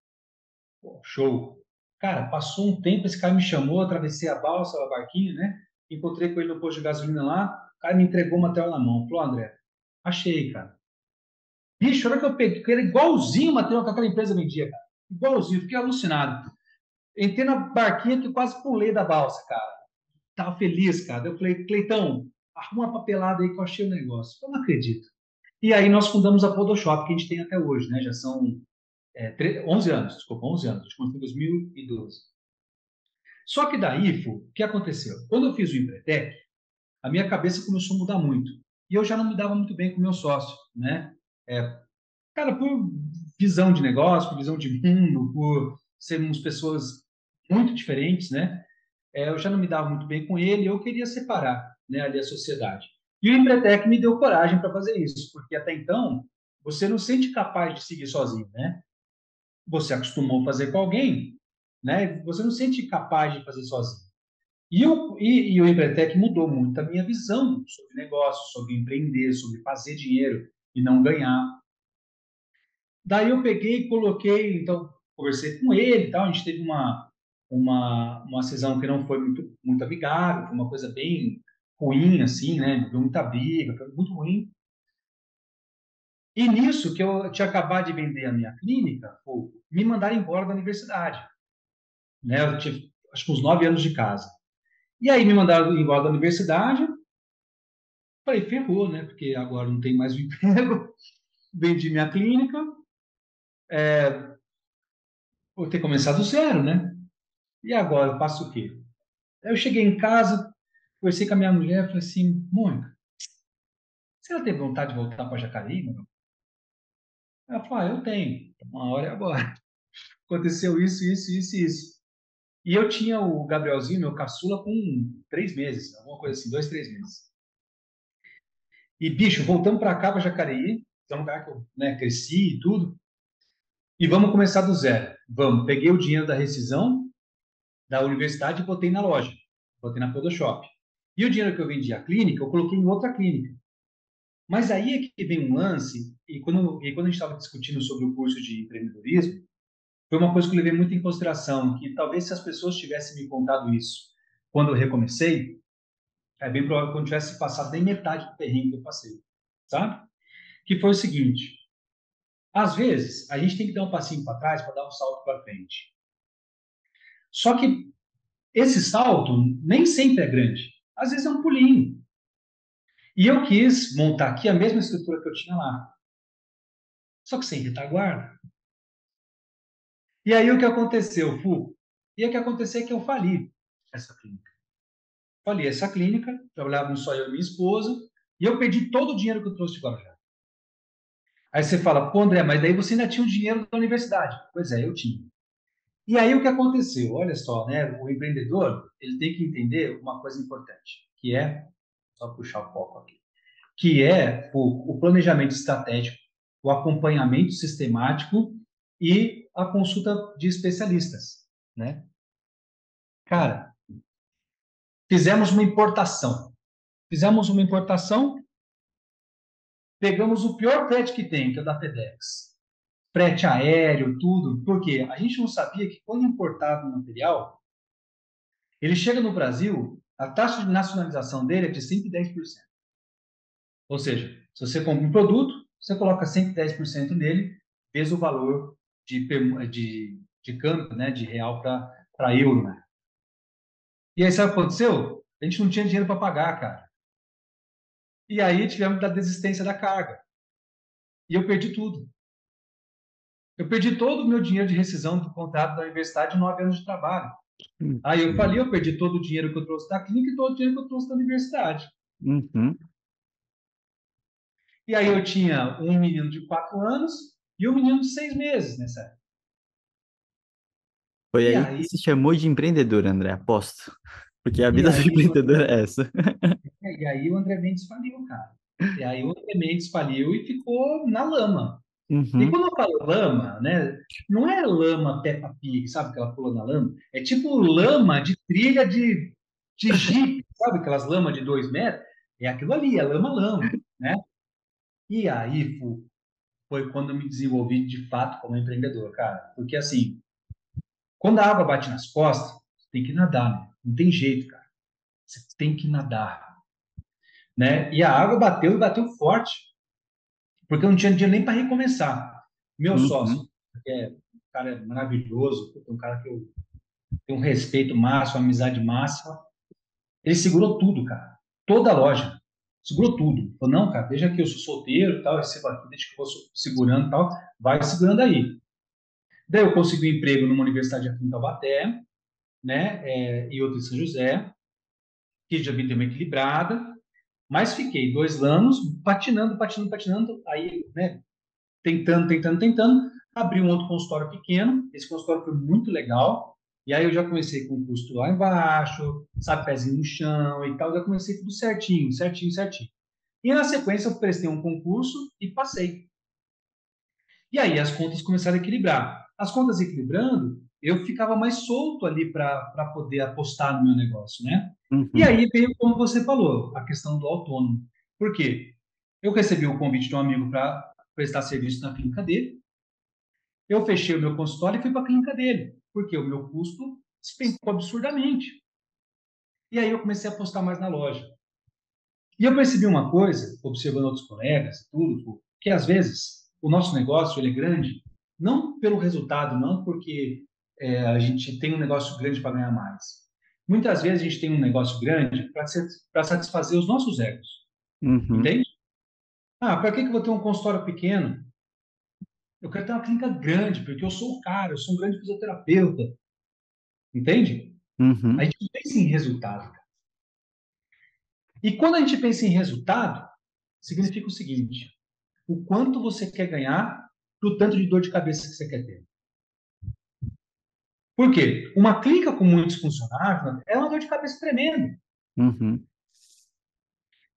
Pô, show. Cara, passou um tempo, esse cara me chamou, atravessei a balsa, a barquinha, né? Encontrei com ele no posto de gasolina lá, o cara me entregou o material na mão. Falou, André, achei, cara. Bicho, olha que eu peguei, era igualzinho o material que aquela empresa vendia, cara. Igualzinho, fiquei alucinado. Entrei na barquinha que quase pulei da balsa, cara. Tava feliz, cara. Eu falei, Cleitão, arruma uma papelada aí que eu achei o negócio. Eu não acredito. E aí nós fundamos a Podoshop, que a gente tem até hoje, né? Já são é, 11 anos, desculpa, 11 anos. A gente começou em 2012. Só que daí, Fu, o que aconteceu? Quando eu fiz o Empretec, a minha cabeça começou a mudar muito. E eu já não me dava muito bem com o meu sócio, né? É, cara, por visão de negócio, por visão de mundo, por sermos pessoas muito diferentes, né? É, eu já não me dava muito bem com ele, eu queria separar né, ali a sociedade. E o Empretec me deu coragem para fazer isso, porque até então você não sente capaz de seguir sozinho, né? Você acostumou a fazer com alguém, né? Você não sente capaz de fazer sozinho. E, eu, e, e o Empretec mudou muito a minha visão sobre negócio, sobre empreender, sobre fazer dinheiro e não ganhar. Daí eu peguei e coloquei, então, conversei com ele e tal, a gente teve uma, uma, uma sessão que não foi muito, muito amigável, foi uma coisa bem ruim, assim, né? Deu muita briga, foi muito ruim. E nisso, que eu tinha acabado de vender a minha clínica, pô, me mandaram embora da universidade. Né? Eu tinha, acho que uns nove anos de casa. E aí me mandaram embora da universidade. Falei, ferrou, né? Porque agora não tem mais o emprego. [laughs] Vendi minha clínica. É, vou ter que começar do zero, né? E agora eu faço o quê? Eu cheguei em casa, conversei com a minha mulher, falei assim, Mônica, você não tem vontade de voltar para Jacareí? Ela falou, ah, eu tenho, uma hora é agora. [laughs] Aconteceu isso, isso, isso, isso. E eu tinha o Gabrielzinho, meu caçula, com três meses, alguma coisa assim, dois, três meses. E, bicho, voltamos para cá, para Jacareí, que é um lugar que eu né, cresci e tudo. E vamos começar do zero. Vamos. Peguei o dinheiro da rescisão da universidade e botei na loja. Botei na Photoshop. E o dinheiro que eu vendi a clínica, eu coloquei em outra clínica. Mas aí é que vem um lance, e quando, e quando a gente estava discutindo sobre o curso de empreendedorismo, foi uma coisa que eu levei muito em consideração, que talvez se as pessoas tivessem me contado isso quando eu recomecei, é bem provável que eu não tivesse passado nem metade do terreno que eu passei, sabe? Que foi o seguinte, às vezes, a gente tem que dar um passinho para trás para dar um salto para frente. Só que esse salto nem sempre é grande. Às vezes é um pulinho. E eu quis montar aqui a mesma estrutura que eu tinha lá. Só que sem retaguarda. E aí o que aconteceu, Fu? E o que aconteceu é que eu fali essa clínica. Fali essa clínica, trabalhava só eu e minha esposa, e eu perdi todo o dinheiro que eu trouxe de Guarujá. Aí você fala, pô, André, mas daí você ainda tinha o dinheiro da universidade. Pois é, eu tinha. E aí o que aconteceu? Olha só, né? O empreendedor ele tem que entender uma coisa importante, que é só puxar o foco aqui, que é o, o planejamento estratégico, o acompanhamento sistemático e a consulta de especialistas, né? Cara, fizemos uma importação. Fizemos uma importação, pegamos o pior frete que tem, que é o da FedEx frete aéreo, tudo, porque a gente não sabia que quando importava o material, ele chega no Brasil, a taxa de nacionalização dele é de 110%. Ou seja, se você compra um produto, você coloca 110% nele, vezes o valor de, de, de câmbio, né, de real para euro. Né? E aí, sabe o que aconteceu? A gente não tinha dinheiro para pagar, cara. E aí tivemos da desistência da carga. E eu perdi tudo. Eu perdi todo o meu dinheiro de rescisão do contrato da universidade em nove anos de trabalho. Uhum. Aí eu falei, eu perdi todo o dinheiro que eu trouxe da clínica e todo o dinheiro que eu trouxe da universidade. Uhum. E aí eu tinha um menino de quatro anos, E o menino de seis meses nessa época. Foi aí aí- que se chamou de empreendedor, André, aposto. Porque a vida do [laughs] empreendedor é essa. [laughs] E aí o André Mendes faliu, cara. E aí o André Mendes faliu e ficou na lama. E Uhum, quando eu falo lama, né, não é lama Peppa Pig, sabe que ela pula na lama? É tipo lama de trilha de, de jipe, sabe aquelas lamas de dois metros? É aquilo ali, é lama-lama, né? E aí, foi quando eu me desenvolvi de fato como empreendedor, cara. Porque assim, quando a água bate nas costas, você tem que nadar, né? Não tem jeito, cara. Você tem que nadar, né? E a água bateu e bateu forte porque eu não tinha dinheiro nem para recomeçar. Meu Uhum. sócio, que é um cara maravilhoso, um cara que eu tenho um respeito máximo, amizade máxima, ele segurou tudo, cara. Toda a loja. Segurou tudo. Falou, não, cara, deixa que eu sou solteiro e tal, recebo aqui, deixa que eu vou segurando e tal, vai segurando aí. Daí eu consegui um emprego numa universidade aqui em Taubaté, né, é, e outra em São José, que já vi ter uma equilibrada, mas fiquei dois anos patinando, patinando, patinando, aí, né, tentando, tentando, tentando, abri um outro consultório pequeno, esse consultório foi muito legal, e aí eu já comecei com o custo lá embaixo, sabe, pezinho no chão e tal, já comecei tudo certinho, certinho, certinho. E na sequência eu prestei um concurso e passei. E aí as contas começaram a equilibrar. As contas equilibrando, eu ficava mais solto ali para poder apostar no meu negócio, né? Uhum. E aí veio, como você falou, a questão do autônomo. Por quê? Eu recebi o convite de um amigo para prestar serviço na clínica dele. Eu fechei o meu consultório e fui para a clínica dele, porque o meu custo despencou absurdamente. E aí eu comecei a apostar mais na loja. E eu percebi uma coisa, observando outros colegas e tudo, que às vezes o nosso negócio ele é grande, não pelo resultado, não porque é, a gente tem um negócio grande para ganhar mais. Muitas vezes a gente tem um negócio grande para satisfazer os nossos egos. Uhum. Entende? Ah, para que, que eu vou ter um consultório pequeno? Eu quero ter uma clínica grande, porque eu sou o cara, eu sou um grande fisioterapeuta. Entende? Uhum. A gente pensa em resultado. Cara. E quando a gente pensa em resultado, significa o seguinte: o quanto você quer ganhar do tanto de dor de cabeça que você quer ter. Por quê? Uma clínica com muitos funcionários é uma dor de cabeça tremenda. Uhum.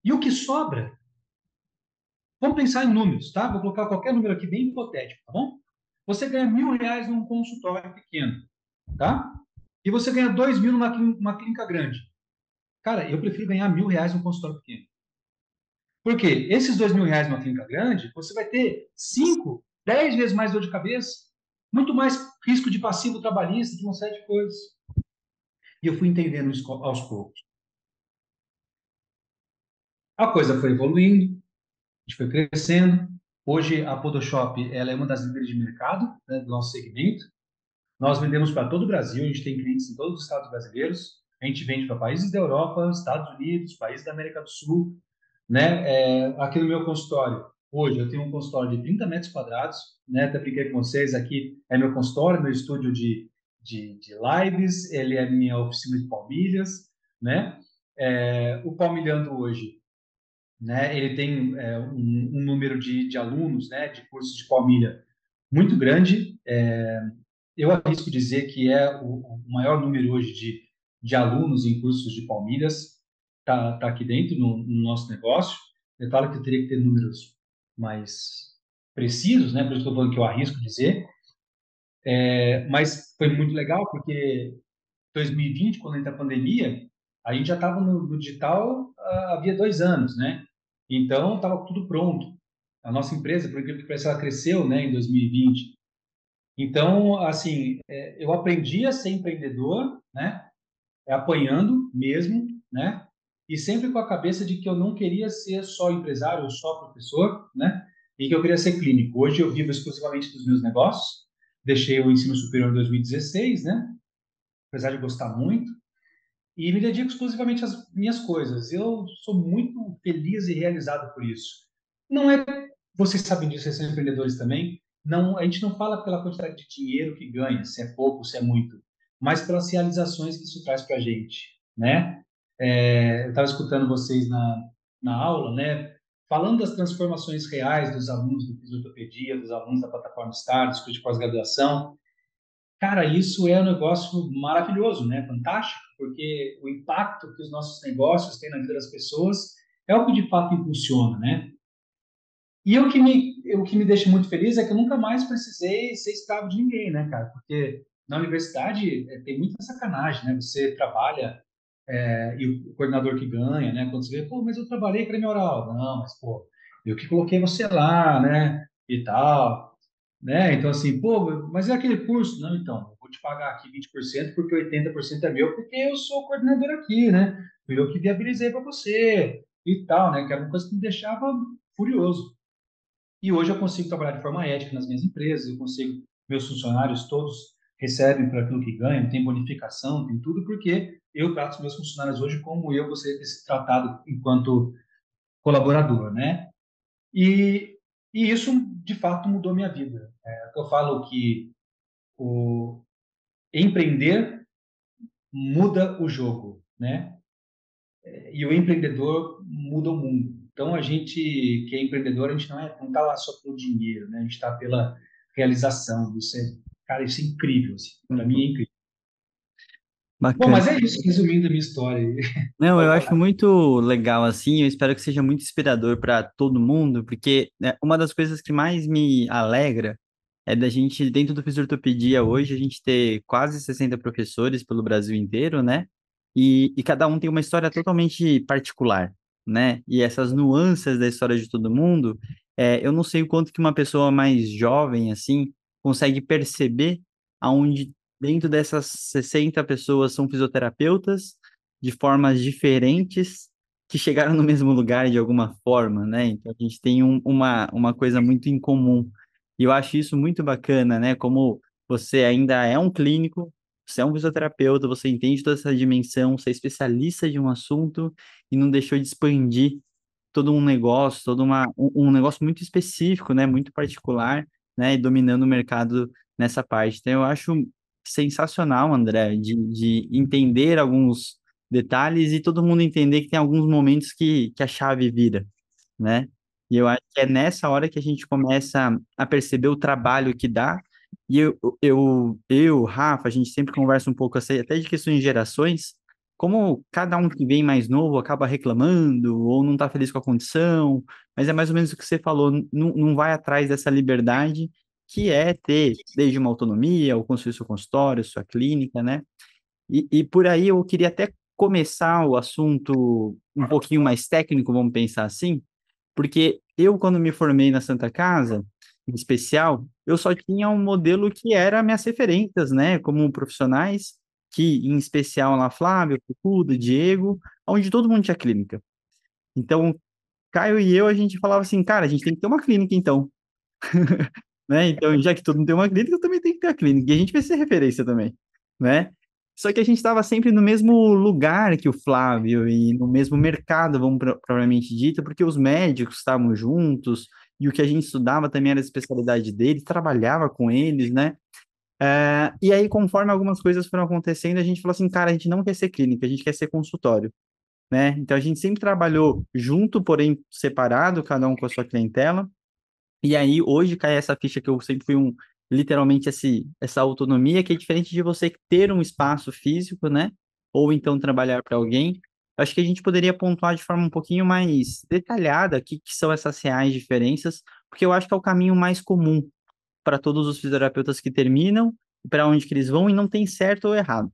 E o que sobra? Vamos pensar em números, tá? Vou colocar qualquer número aqui bem hipotético, tá bom? Você ganha mil reais num consultório pequeno, tá? E você ganha dois mil numa uma clínica grande. Cara, eu prefiro ganhar mil reais num consultório pequeno. Por quê? Esses dois mil reais numa clínica grande, você vai ter cinco, dez vezes mais dor de cabeça, muito mais risco de passivo trabalhista, de uma série de coisas. E eu fui entendendo isso aos poucos. A coisa foi evoluindo, a gente foi crescendo. Hoje a Podoshop ela é uma das líderes de mercado né, do nosso segmento. Nós vendemos para todo o Brasil, a gente tem clientes em todos os estados brasileiros. A gente vende para países da Europa, Estados Unidos, países da América do Sul. Né? É, aqui no meu consultório, hoje eu tenho um consultório de 30 metros quadrados. Né? Até brinquei com vocês, aqui é meu consultório, meu estúdio de, de, de lives, ele é minha oficina de palmilhas. Né? É, o Palmilhando hoje né? Ele tem é, um, um, número de, de, alunos, né? De cursos de palmilha muito grande. É, eu arrisco dizer que é o, o, maior número hoje de, de alunos em cursos de palmilhas tá, tá aqui dentro no, no nosso negócio. Claro que eu teria que ter números mais precisos, né? Por isso estou falando que eu arrisco dizer. É, mas foi muito legal porque 2020, quando entra a pandemia, a gente já estava no, no, digital uh, havia dois anos, né? Então, estava tudo pronto. A nossa empresa, por incrível que pareça, ela cresceu né, em 2020. Então, assim, é, eu aprendi a ser empreendedor, né? É, apanhando mesmo, né? E sempre com a cabeça de que eu não queria ser só empresário ou só professor, né? E que eu queria ser clínico. Hoje eu vivo exclusivamente dos meus negócios. Deixei o ensino superior em 2016, né? Apesar de gostar muito e me dedico exclusivamente às minhas coisas. Eu sou muito feliz e realizado por isso. Não é, vocês sabem disso, vocês são empreendedores também. Não, a gente não fala pela quantidade de dinheiro que ganha, se é pouco, se é muito, mas pelas realizações que isso traz para a gente, né? É, eu estava escutando vocês na, na aula, né? falando das transformações reais dos alunos do Fisiotopedia, dos alunos da plataforma STAR, dos cursos de pós-graduação, cara, isso é um negócio maravilhoso, né? Fantástico, porque o impacto que os nossos negócios têm na vida das pessoas é o que de fato impulsiona, né? E o que me, o que me deixa muito feliz é que eu nunca mais precisei ser escravo de ninguém, né, cara? Porque na universidade é, tem muita sacanagem, né? Você trabalha é, e o coordenador que ganha, né? Quando você vê, pô, mas eu trabalhei para minha oral. Não, mas, pô, eu que coloquei você lá, né? E tal, né? Então, assim, pô, mas é aquele curso? Não, então, eu vou te pagar aqui 20% porque 80% é meu, porque eu sou o coordenador aqui, né? Fui eu que viabilizei para você e tal, né? Que era uma coisa que me deixava furioso. E hoje eu consigo trabalhar de forma ética nas minhas empresas, eu consigo, meus funcionários todos recebem por aquilo que ganham, tem bonificação, tem tudo, porque eu trato os meus funcionários hoje como eu gostaria de tratado enquanto colaborador, né? E, e isso, de fato, mudou minha vida. É, eu falo que o empreender muda o jogo, né? E o empreendedor muda o mundo. Então, a gente que é empreendedor, a gente não é, não está lá só pelo dinheiro, né? A gente está pela realização. Isso é, cara, isso é incrível. Assim. Para mim é incrível. Bacana. Bom, mas é isso, resumindo a minha história. [laughs] Não, eu acho muito legal assim, eu espero que seja muito inspirador para todo mundo, porque né, uma das coisas que mais me alegra é da gente, dentro do Fisiortopedia hoje, a gente ter quase 60 professores pelo Brasil inteiro, né? E, e cada um tem uma história totalmente particular né? E essas nuances da história de todo mundo, é, eu não sei o quanto que uma pessoa mais jovem, assim, consegue perceber aonde dentro dessas 60 pessoas são fisioterapeutas de formas diferentes que chegaram no mesmo lugar de alguma forma, né? Então a gente tem um, uma, uma coisa muito em comum. E eu acho isso muito bacana, né? Como você ainda é um clínico, você é um fisioterapeuta, você entende toda essa dimensão, você é especialista de um assunto e não deixou de expandir todo um negócio, todo uma, um, um negócio muito específico, né, muito particular, né, e dominando o mercado nessa parte. Então, eu acho sensacional, André, de, de entender alguns detalhes e todo mundo entender que tem alguns momentos que, que a chave vira, né? E eu acho que é nessa hora que a gente começa a perceber o trabalho que dá e eu, eu, eu, Rafa, a gente sempre conversa um pouco até de questões de gerações, como cada um que vem mais novo acaba reclamando ou não está feliz com a condição, mas é mais ou menos o que você falou, não, não vai atrás dessa liberdade que é ter desde uma autonomia, ou construir seu consultório, sua clínica, né? E, e por aí eu queria até começar o assunto um pouquinho mais técnico, vamos pensar assim, porque eu, quando me formei na Santa Casa, em especial, eu só tinha um modelo que era minhas referências, né, como profissionais, que em especial lá Flávio, Fucuda, Diego, onde todo mundo tinha clínica. Então, Caio e eu, a gente falava assim, cara, a gente tem que ter uma clínica então. [laughs] né? Então, já que todo mundo tem uma clínica, eu também tenho que ter a clínica. E a gente vai ser referência também, né? Só que a gente estava sempre no mesmo lugar que o Flávio e no mesmo mercado, vamos propriamente dito, porque os médicos estavam juntos, e o que a gente estudava também era a especialidade deles, trabalhava com eles, né? É, e aí, conforme algumas coisas foram acontecendo, a gente falou assim, cara, a gente não quer ser clínica, a gente quer ser consultório, né? Então, a gente sempre trabalhou junto, porém separado, cada um com a sua clientela. E aí, hoje cai essa ficha que eu sempre fui um, literalmente, esse, essa autonomia, que é diferente de você ter um espaço físico, né? Ou então trabalhar para alguém, acho que a gente poderia pontuar de forma um pouquinho mais detalhada o que, que são essas reais diferenças, porque eu acho que é o caminho mais comum para todos os fisioterapeutas que terminam, para onde que eles vão e não tem certo ou errado,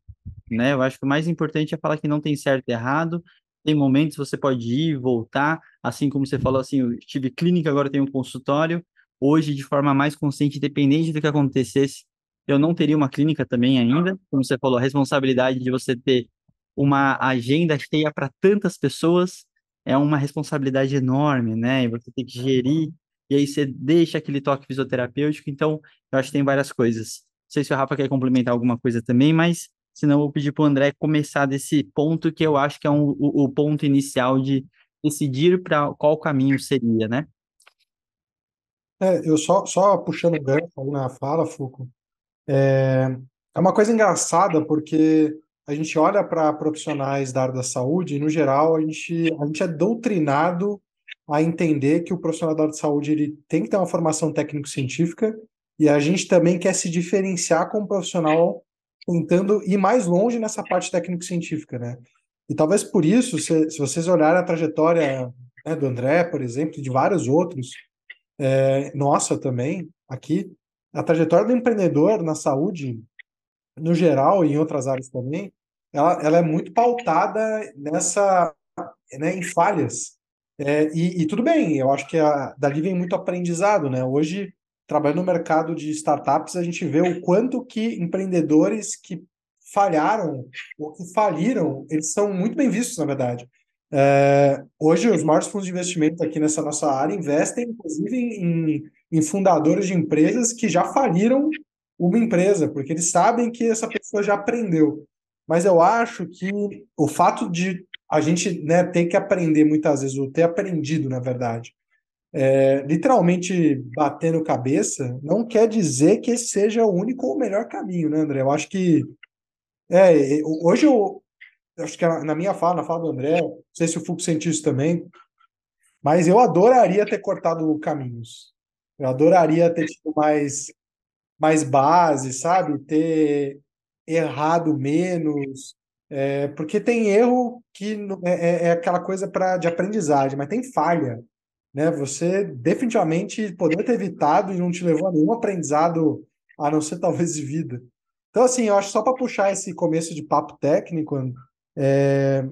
né? Eu acho que o mais importante é falar que não tem certo e errado, tem momentos você pode ir, voltar, assim como você falou assim, eu tive clínica, agora tenho um consultório, hoje de forma mais consciente, independente do que acontecesse, eu não teria uma clínica também ainda, como você falou, a responsabilidade de você ter uma agenda cheia para tantas pessoas é uma responsabilidade enorme, né? E você tem que gerir, e aí você deixa aquele toque fisioterapêutico. Então, eu acho que tem várias coisas. Não sei se o Rafa quer complementar alguma coisa também, mas senão eu vou pedir para o André começar desse ponto que eu acho que é um, o, o ponto inicial de decidir para qual caminho seria, né? É, eu só, só puxando o gancho na fala, Fuco, é, é uma coisa engraçada porque a gente olha para profissionais da área da saúde e, no geral, a gente, a gente é doutrinado a entender que o profissional da área de saúde ele tem que ter uma formação técnico-científica e a gente também quer se diferenciar como profissional tentando ir mais longe nessa parte técnico-científica, né? E talvez por isso, se, se vocês olharem a trajetória né, do André, por exemplo, de vários outros, é, nossa também, aqui, a trajetória do empreendedor na saúde, no geral e em outras áreas também, ela, ela é muito pautada nessa, né, em falhas. É, e, e, tudo bem, eu acho que a, dali vem muito aprendizado, né? Hoje, trabalhando no mercado de startups, a gente vê o quanto que empreendedores que falharam ou que faliram, eles são muito bem vistos, na verdade. É, hoje, os maiores fundos de investimento aqui nessa nossa área investem, inclusive, em, em fundadores de empresas que já faliram uma empresa, porque eles sabem que essa pessoa já aprendeu. Mas eu acho que o fato de a gente né, ter que aprender muitas vezes, ou ter aprendido, na verdade, é, literalmente batendo cabeça, não quer dizer que esse seja o único ou o melhor caminho, né, André? Eu acho que. É, hoje eu, acho que na minha fala, na fala do André, não sei se o Fux sentiu isso também, mas eu adoraria ter cortado caminhos. Eu adoraria ter tido mais, mais base, sabe? Ter errado menos. É, porque tem erro que é, é, é aquela coisa pra, de aprendizagem, mas tem falha. Né? Você definitivamente poderia ter evitado e não te levou a nenhum aprendizado, a não ser [laughs] talvez de vida. Então, assim, eu acho só para puxar esse começo de papo técnico, é,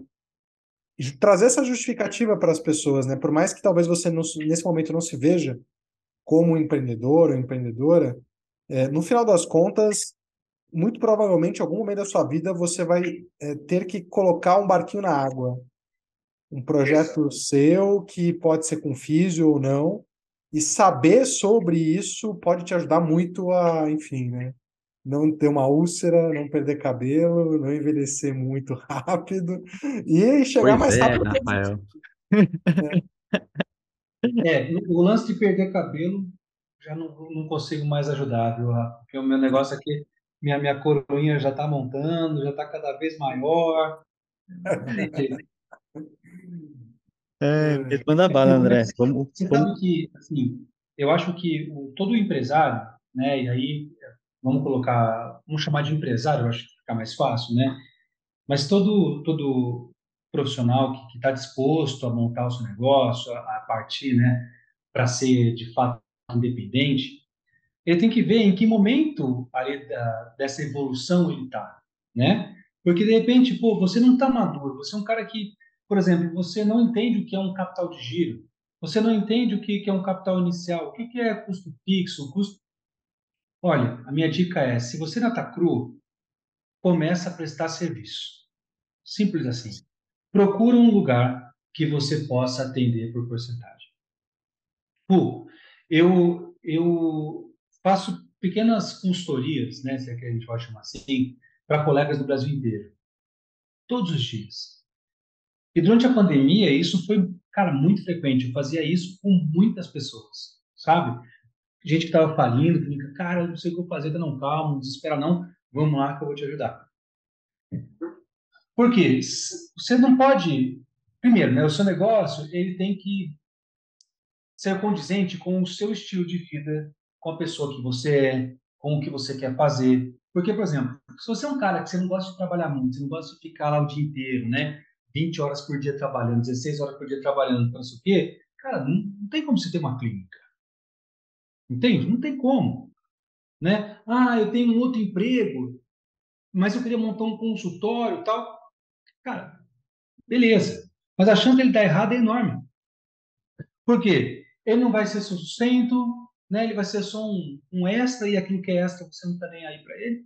trazer essa justificativa para as pessoas, né? Por mais que talvez você não, nesse momento não se veja como empreendedor ou empreendedora, é, no final das contas, muito provavelmente, em algum momento da sua vida, você vai é, ter que colocar um barquinho na água. Um projeto seu que pode ser com físio ou não, e saber sobre isso pode te ajudar muito a, enfim, né? não ter uma úlcera, não perder cabelo, não envelhecer muito [laughs] rápido e chegar pois mais é, rápido. Rafael. É. é, o lance de perder cabelo já não, não consigo mais ajudar, viu, Rafa? Porque o meu negócio aqui, minha, minha coroinha já está montando, já está cada vez maior. [laughs] É, manda bala, André. Vamos, Você vamos... sabe que, assim, eu acho que o, todo empresário, né, e aí vamos colocar, vamos chamar de empresário, eu acho que fica mais fácil, né? Mas todo todo profissional que está disposto a montar o seu negócio, a, a partir, né, para ser de fato independente, ele tem que ver em que momento ali da, dessa evolução ele está, né? Porque de repente, pô, você não está maduro, você é um cara que, por exemplo, você não entende o que é um capital de giro, você não entende o que é um capital inicial, o que é custo fixo, custo Olha, a minha dica é: se você ainda está cru, começa a prestar serviço. Simples assim. Procura um lugar que você possa atender por porcentagem. Pô, eu, eu faço pequenas consultorias, né, se é que a gente pode chamar assim, para colegas do Brasil inteiro. Todos os dias. E durante a pandemia, isso foi, cara, muito frequente. Eu fazia isso com muitas pessoas, sabe? gente que estava falindo, que fica, cara, eu não sei o que eu fazer, tá não, calma, não desespera não, vamos lá que eu vou te ajudar. Por quê? Você não pode, primeiro, né, o seu negócio, ele tem que ser condizente com o seu estilo de vida, com a pessoa que você é, com o que você quer fazer. Porque, por exemplo, se você é um cara que você não gosta de trabalhar muito, você não gosta de ficar lá o dia inteiro, né? 20 horas por dia trabalhando, 16 horas por dia trabalhando, não sei o quê, cara, não, não tem como você ter uma clínica. Entende? Não tem como. Né? Ah, eu tenho um outro emprego, mas eu queria montar um consultório tal. Cara, beleza. Mas a chance dele dar errado é enorme. Por quê? Ele não vai ser sustento, né? ele vai ser só um, um extra e aquilo que é extra você não está nem aí para ele.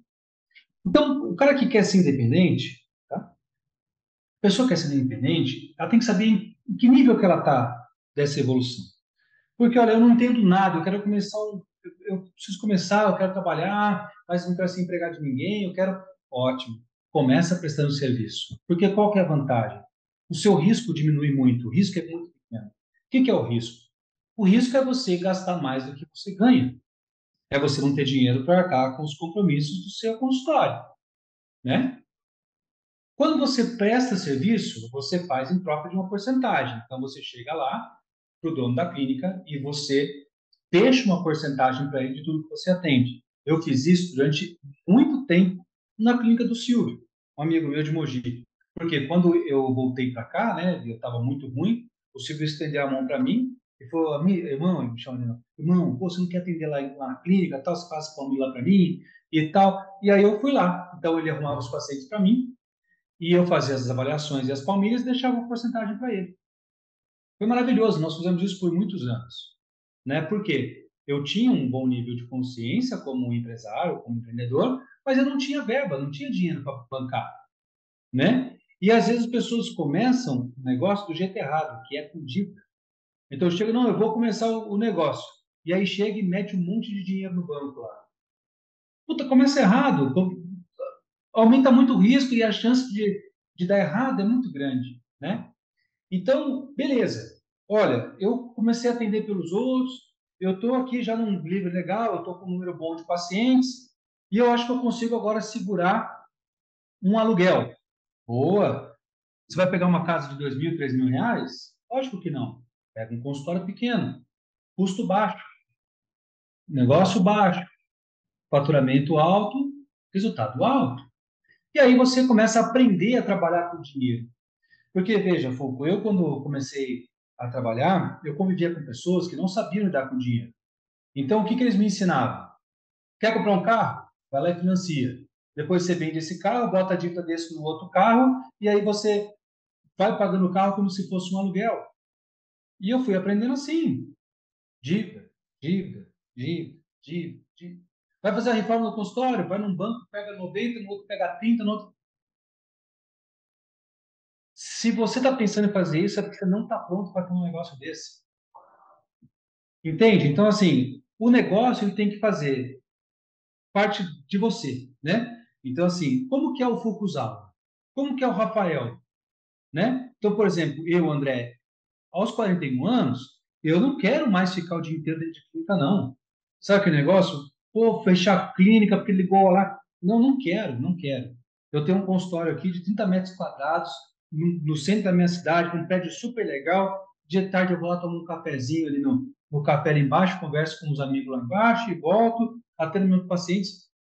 Então, o cara que quer ser independente, tá? a pessoa que quer ser independente, ela tem que saber em que nível que ela está dessa evolução. Porque, olha, eu não entendo nada, eu quero começar, um, eu preciso começar, eu quero trabalhar, mas não quero ser empregado de ninguém, eu quero... Ótimo, começa prestando serviço. Porque qual que é a vantagem? O seu risco diminui muito, o risco é muito pequeno. O que, que é o risco? O risco é você gastar mais do que você ganha. É você não ter dinheiro para arcar com os compromissos do seu consultório. Né? Quando você presta serviço, você faz em troca de uma porcentagem. Então, você chega lá, para o dono da clínica e você deixa uma porcentagem para ele de tudo que você atende. Eu fiz isso durante muito tempo na clínica do Silvio, um amigo meu de Mogi. Porque quando eu voltei para cá, né, eu estava muito ruim, o Silvio estendeu a mão para mim e falou, irmão, me chama, irmão, pô, você não quer atender lá na clínica, tal, você faz palmilha lá para mim e tal. E aí eu fui lá. Então ele arrumava os pacientes para mim e eu fazia as avaliações e as palmilhas e deixava uma porcentagem para ele. Foi maravilhoso, nós fizemos isso por muitos anos. Né? Por quê? Eu tinha um bom nível de consciência como empresário, como empreendedor, mas eu não tinha verba, não tinha dinheiro para bancar. Né? E às vezes as pessoas começam o negócio do jeito errado, que é com dívida. Então eu chego, não, eu vou começar o, negócio. E aí chega e mete um monte de dinheiro no banco lá. Puta, começa errado. Aumenta muito o risco e a chance de, de dar errado é muito grande, né? Então, beleza. Olha, eu comecei a atender pelos outros, eu estou aqui já num livro legal, eu estou com um número bom de pacientes, e eu acho que eu consigo agora segurar um aluguel. Boa! Você vai pegar uma casa de dois mil, três mil reais? Lógico que não. Pega um consultório pequeno, custo baixo, negócio baixo, faturamento alto, resultado alto. E aí você começa a aprender a trabalhar com dinheiro. Porque, veja, Foco, eu quando comecei a trabalhar, eu convivia com pessoas que não sabiam lidar com dinheiro. Então, o que, que eles me ensinavam? Quer comprar um carro? Vai lá e financia. Depois você vende esse carro, bota a dívida desse no outro carro, e aí você vai pagando o carro como se fosse um aluguel. E eu fui aprendendo assim. Dívida, dívida, dívida, dívida, dívida. Vai fazer a reforma no consultório, vai num banco, pega 90, no outro pega 30, no outro... Se você está pensando em fazer isso, é porque você não está pronto para ter um negócio desse. Entende? Então, assim, o negócio ele tem que fazer parte de você, né? Então, assim, como que é o Fukuzawa? Como que é o Rafael? Né? Então, por exemplo, eu, André, aos 41 anos, eu não quero mais ficar o dia inteiro dentro de clínica, não. Sabe aquele negócio? Pô, fechar a clínica porque ligou lá. Não, não quero, não quero. Eu tenho um consultório aqui de 30 metros quadrados, no, centro da minha cidade, com um prédio super legal. De tarde eu vou lá tomar um cafezinho ali no, no café ali embaixo, converso com os amigos lá embaixo e volto, atendo meus pacientes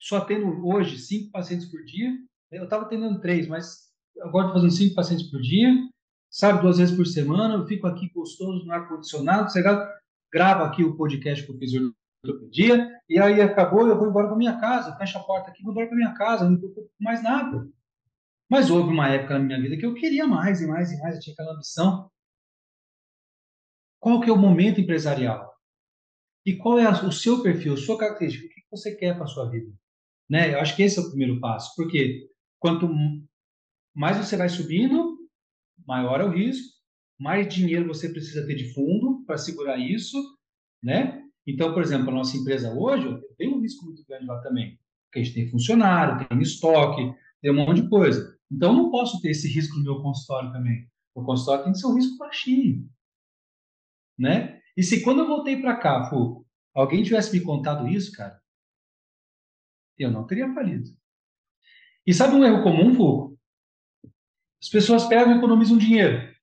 só atendo hoje cinco pacientes por dia. Eu estava atendendo três, mas agora estou fazendo cinco pacientes por dia. Sabe, duas vezes por semana. Eu fico aqui gostoso no ar-condicionado, gravo aqui o podcast que eu fiz dia. E aí acabou, eu vou embora para minha casa. Fecho a porta aqui, vou embora para minha casa. Não me preocupo com mais nada. Mas houve uma época na minha vida que eu queria mais e mais e mais. Eu tinha aquela ambição. Qual que é o momento empresarial? E qual é o seu perfil, sua característica? O que você quer para a sua vida? Né? Eu acho que esse é o primeiro passo, porque quanto mais você vai subindo, maior é o risco, mais dinheiro você precisa ter de fundo para segurar isso, né? Então, por exemplo, a nossa empresa hoje tem um risco muito grande lá também, porque a gente tem funcionário, tem estoque, tem um monte de coisa. Então, eu não posso ter esse risco no meu consultório também. O consultório tem que ser um risco baixinho, né? E se quando eu voltei para cá, Fu, alguém tivesse me contado isso, cara, eu não teria falido. E sabe um erro comum, Fulco? As pessoas pegam e economizam dinheiro.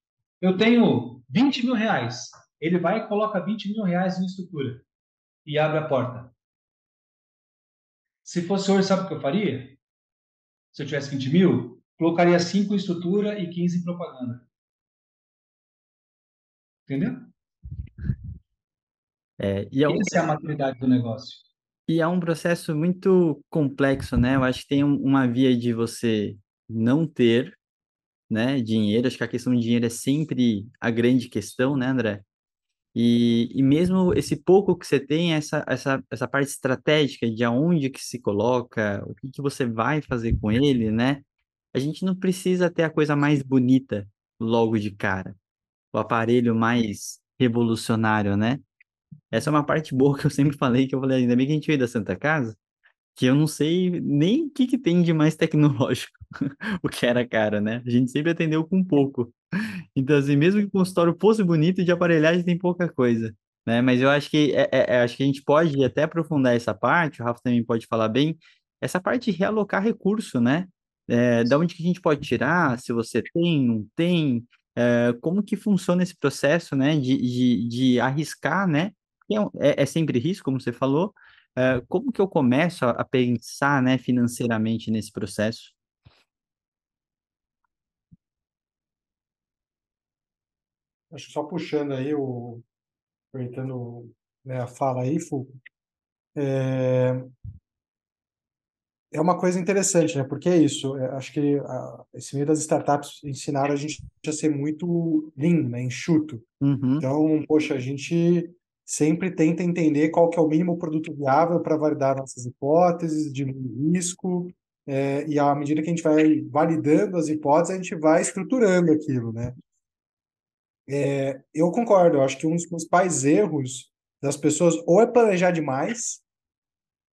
Eu tenho 20 mil reais. Ele vai e coloca 20 mil reais em estrutura e abre a porta. Se fosse hoje, sabe o que eu faria? Se eu tivesse 20 mil, colocaria 5 em estrutura e 15 em propaganda. Entendeu? É, e é um... Essa é a maturidade do negócio. E é um processo muito complexo, né? Eu acho que tem uma via de você não ter, né, dinheiro. Acho que a questão de dinheiro é sempre a grande questão, né, André? E, e mesmo esse pouco que você tem, essa, essa, essa parte estratégica de aonde que se coloca, o que, que você vai fazer com ele, né? A gente não precisa ter a coisa mais bonita logo de cara, o aparelho mais revolucionário, né? Essa é uma parte boa que eu sempre falei, que eu falei, ainda bem que a gente veio da Santa Casa, que eu não sei nem o que, que tem de mais tecnológico, [laughs] o que era cara, né? A gente sempre atendeu com pouco. Então, assim, mesmo que o consultório fosse bonito, de aparelhagem tem pouca coisa, né? Mas eu acho que, é, é, é, acho que a gente pode até aprofundar essa parte, o Rafa também pode falar bem, essa parte de realocar recurso, né? É, da onde que a gente pode tirar, se você tem, não tem, é, como que funciona esse processo, né, de, de, de arriscar, né, é, é, sempre risco, como você falou, é, como que eu começo a, a pensar, né, financeiramente nesse processo? Acho que só puxando aí o, aproveitando né, a fala aí, Fulco, é, é uma coisa interessante, né? Porque é isso. É, acho que a, esse meio das startups ensinaram a gente a ser muito lean, né? Enxuto. Uhum. Então, poxa, a gente sempre tenta entender qual que é o mínimo produto viável para validar nossas hipóteses, de risco, é, e à medida que a gente vai validando as hipóteses, a gente vai estruturando aquilo, né? É, eu concordo, eu acho que um dos principais erros das pessoas ou é planejar demais,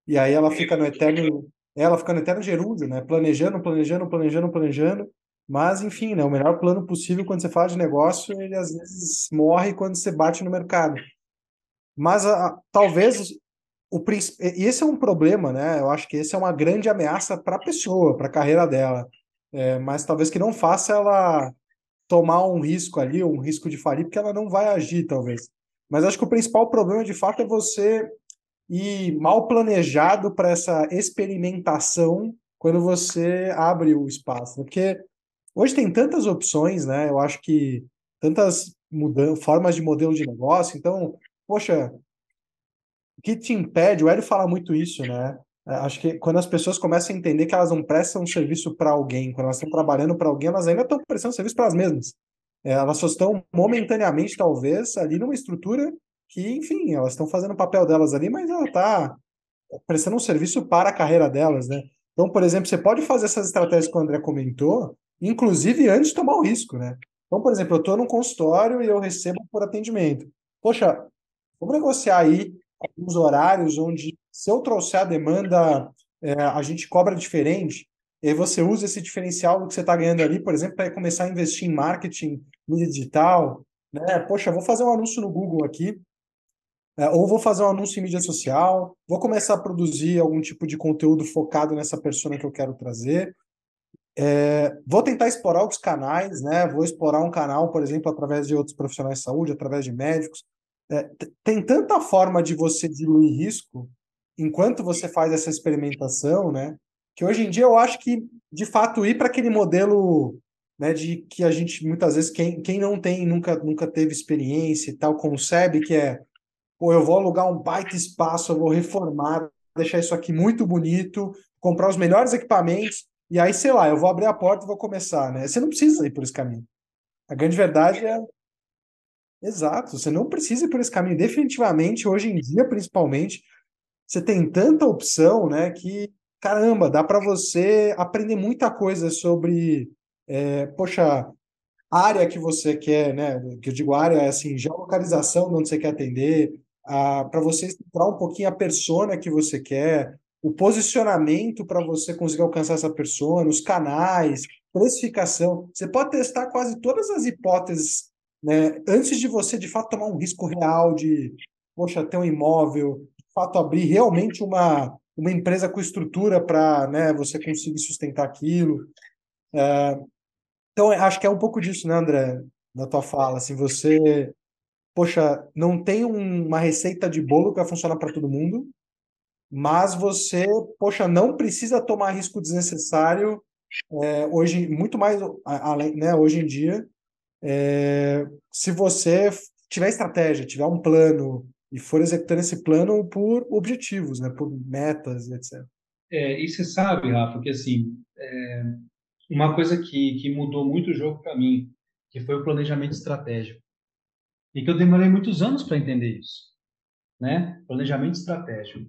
e aí ela fica no eterno, ela fica no eterno gerúndio, né? Planejando, planejando, planejando, planejando, mas enfim, né? O melhor plano possível quando você fala de negócio, ele às vezes morre quando você bate no mercado. Mas a, talvez o e esse é um problema, né? Eu acho que esse é uma grande ameaça para a pessoa, para a carreira dela. É, mas talvez que não faça ela tomar um risco ali, um risco de falir, porque ela não vai agir, talvez. Mas acho que o principal problema, de fato, é você ir mal planejado para essa experimentação quando você abre o espaço. Né? Porque hoje tem tantas opções, né? Eu acho que tantas mudanças, formas de modelo de negócio. Então, poxa, o que te impede? O Hélio fala muito isso, né? É, acho que quando as pessoas começam a entender que elas não prestam um serviço para alguém, quando elas estão trabalhando para alguém, elas ainda estão prestando serviço para elas mesmas. É, elas só estão momentaneamente, talvez, ali numa estrutura que, enfim, elas estão fazendo o papel delas ali, mas ela está prestando um serviço para a carreira delas, né? Então, por exemplo, você pode fazer essas estratégias que o André comentou, inclusive antes de tomar o risco, né? Então, por exemplo, eu estou num consultório e eu recebo por atendimento. Poxa, vamos negociar aí alguns horários onde, se eu trouxer a demanda, é, a gente cobra diferente, e você usa esse diferencial do que você está ganhando ali, por exemplo, para começar a investir em marketing, mídia digital, né? Poxa, vou fazer um anúncio no Google aqui, é, ou vou fazer um anúncio em mídia social, vou começar a produzir algum tipo de conteúdo focado nessa persona que eu quero trazer. É, vou tentar explorar outros canais, né? Vou explorar um canal, por exemplo, através de outros profissionais de saúde, através de médicos. É, tem tanta forma de você diluir risco enquanto você faz essa experimentação, né? Que hoje em dia eu acho que, de fato, ir para aquele modelo né, de que a gente, muitas vezes, quem, quem não tem, nunca, nunca teve experiência e tal, concebe que é, pô, eu vou alugar um baita espaço, eu vou reformar, deixar isso aqui muito bonito, comprar os melhores equipamentos, e aí, sei lá, eu vou abrir a porta e vou começar, né? Você não precisa ir por esse caminho. A grande verdade é Exato, você não precisa ir por esse caminho. Definitivamente, hoje em dia, principalmente, você tem tanta opção, né, que, caramba, dá para você aprender muita coisa sobre, é, poxa, área que você quer, né, que eu digo área é assim, geolocalização de onde você quer atender, para você explorar um pouquinho a persona que você quer, o posicionamento para você conseguir alcançar essa persona, os canais, precificação. Você pode testar quase todas as hipóteses né, antes de você de fato tomar um risco real de, poxa, ter um imóvel, de fato abrir realmente uma, uma empresa com estrutura para né, você conseguir sustentar aquilo. É, então, acho que é um pouco disso, né, André, na tua fala. Assim, você, poxa, não tem um, uma receita de bolo que vai funcionar para todo mundo, mas você, poxa, não precisa tomar risco desnecessário é, hoje, muito mais além, né, hoje em dia, é, se você tiver estratégia, tiver um plano e for executando esse plano por objetivos, né, por metas, etc. É, e você sabe, Rafa, que assim, é, uma coisa que, que mudou muito o jogo para mim, que foi o planejamento estratégico. E que eu demorei muitos anos para entender isso, né? Planejamento estratégico.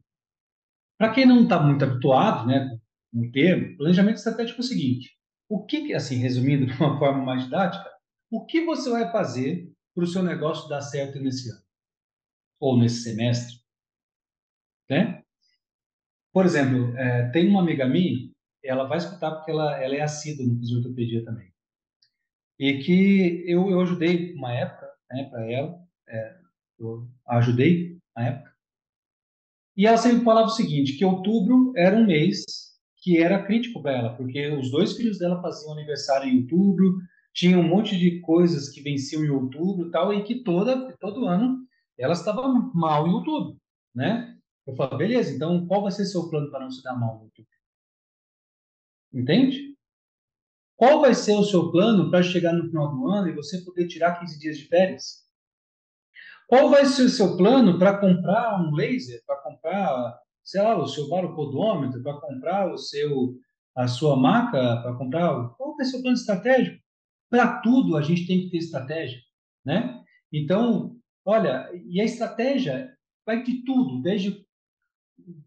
Para quem não está muito habituado, né, no termo, planejamento estratégico é o seguinte: o que, assim, resumindo de uma forma mais didática, o que você vai fazer para o seu negócio dar certo nesse ano? Ou nesse semestre? Né? Por exemplo, é, tem uma amiga minha, ela vai escutar porque ela, ela é assídua no fisiortopedia também. E que eu, eu ajudei uma época né, para ela, é, eu ajudei na época. E ela sempre falava o seguinte, que outubro era um mês que era crítico para ela, porque os dois filhos dela faziam aniversário em outubro, tinha um monte de coisas que venciam em outubro e tal, e que toda, todo ano elas estavam mal em outubro, né? Eu falo, beleza, então qual vai ser seu plano para não se dar mal em outubro? Entende? Qual vai ser o seu plano para chegar no final do ano e você poder tirar 15 dias de férias? Qual vai ser o seu plano para comprar um laser, para comprar, sei lá, o seu barocodômetro, para comprar o seu a sua maca, para comprar, qual vai ser o plano estratégico? Para tudo a gente tem que ter estratégia, né? Então, olha, e a estratégia vai de tudo, desde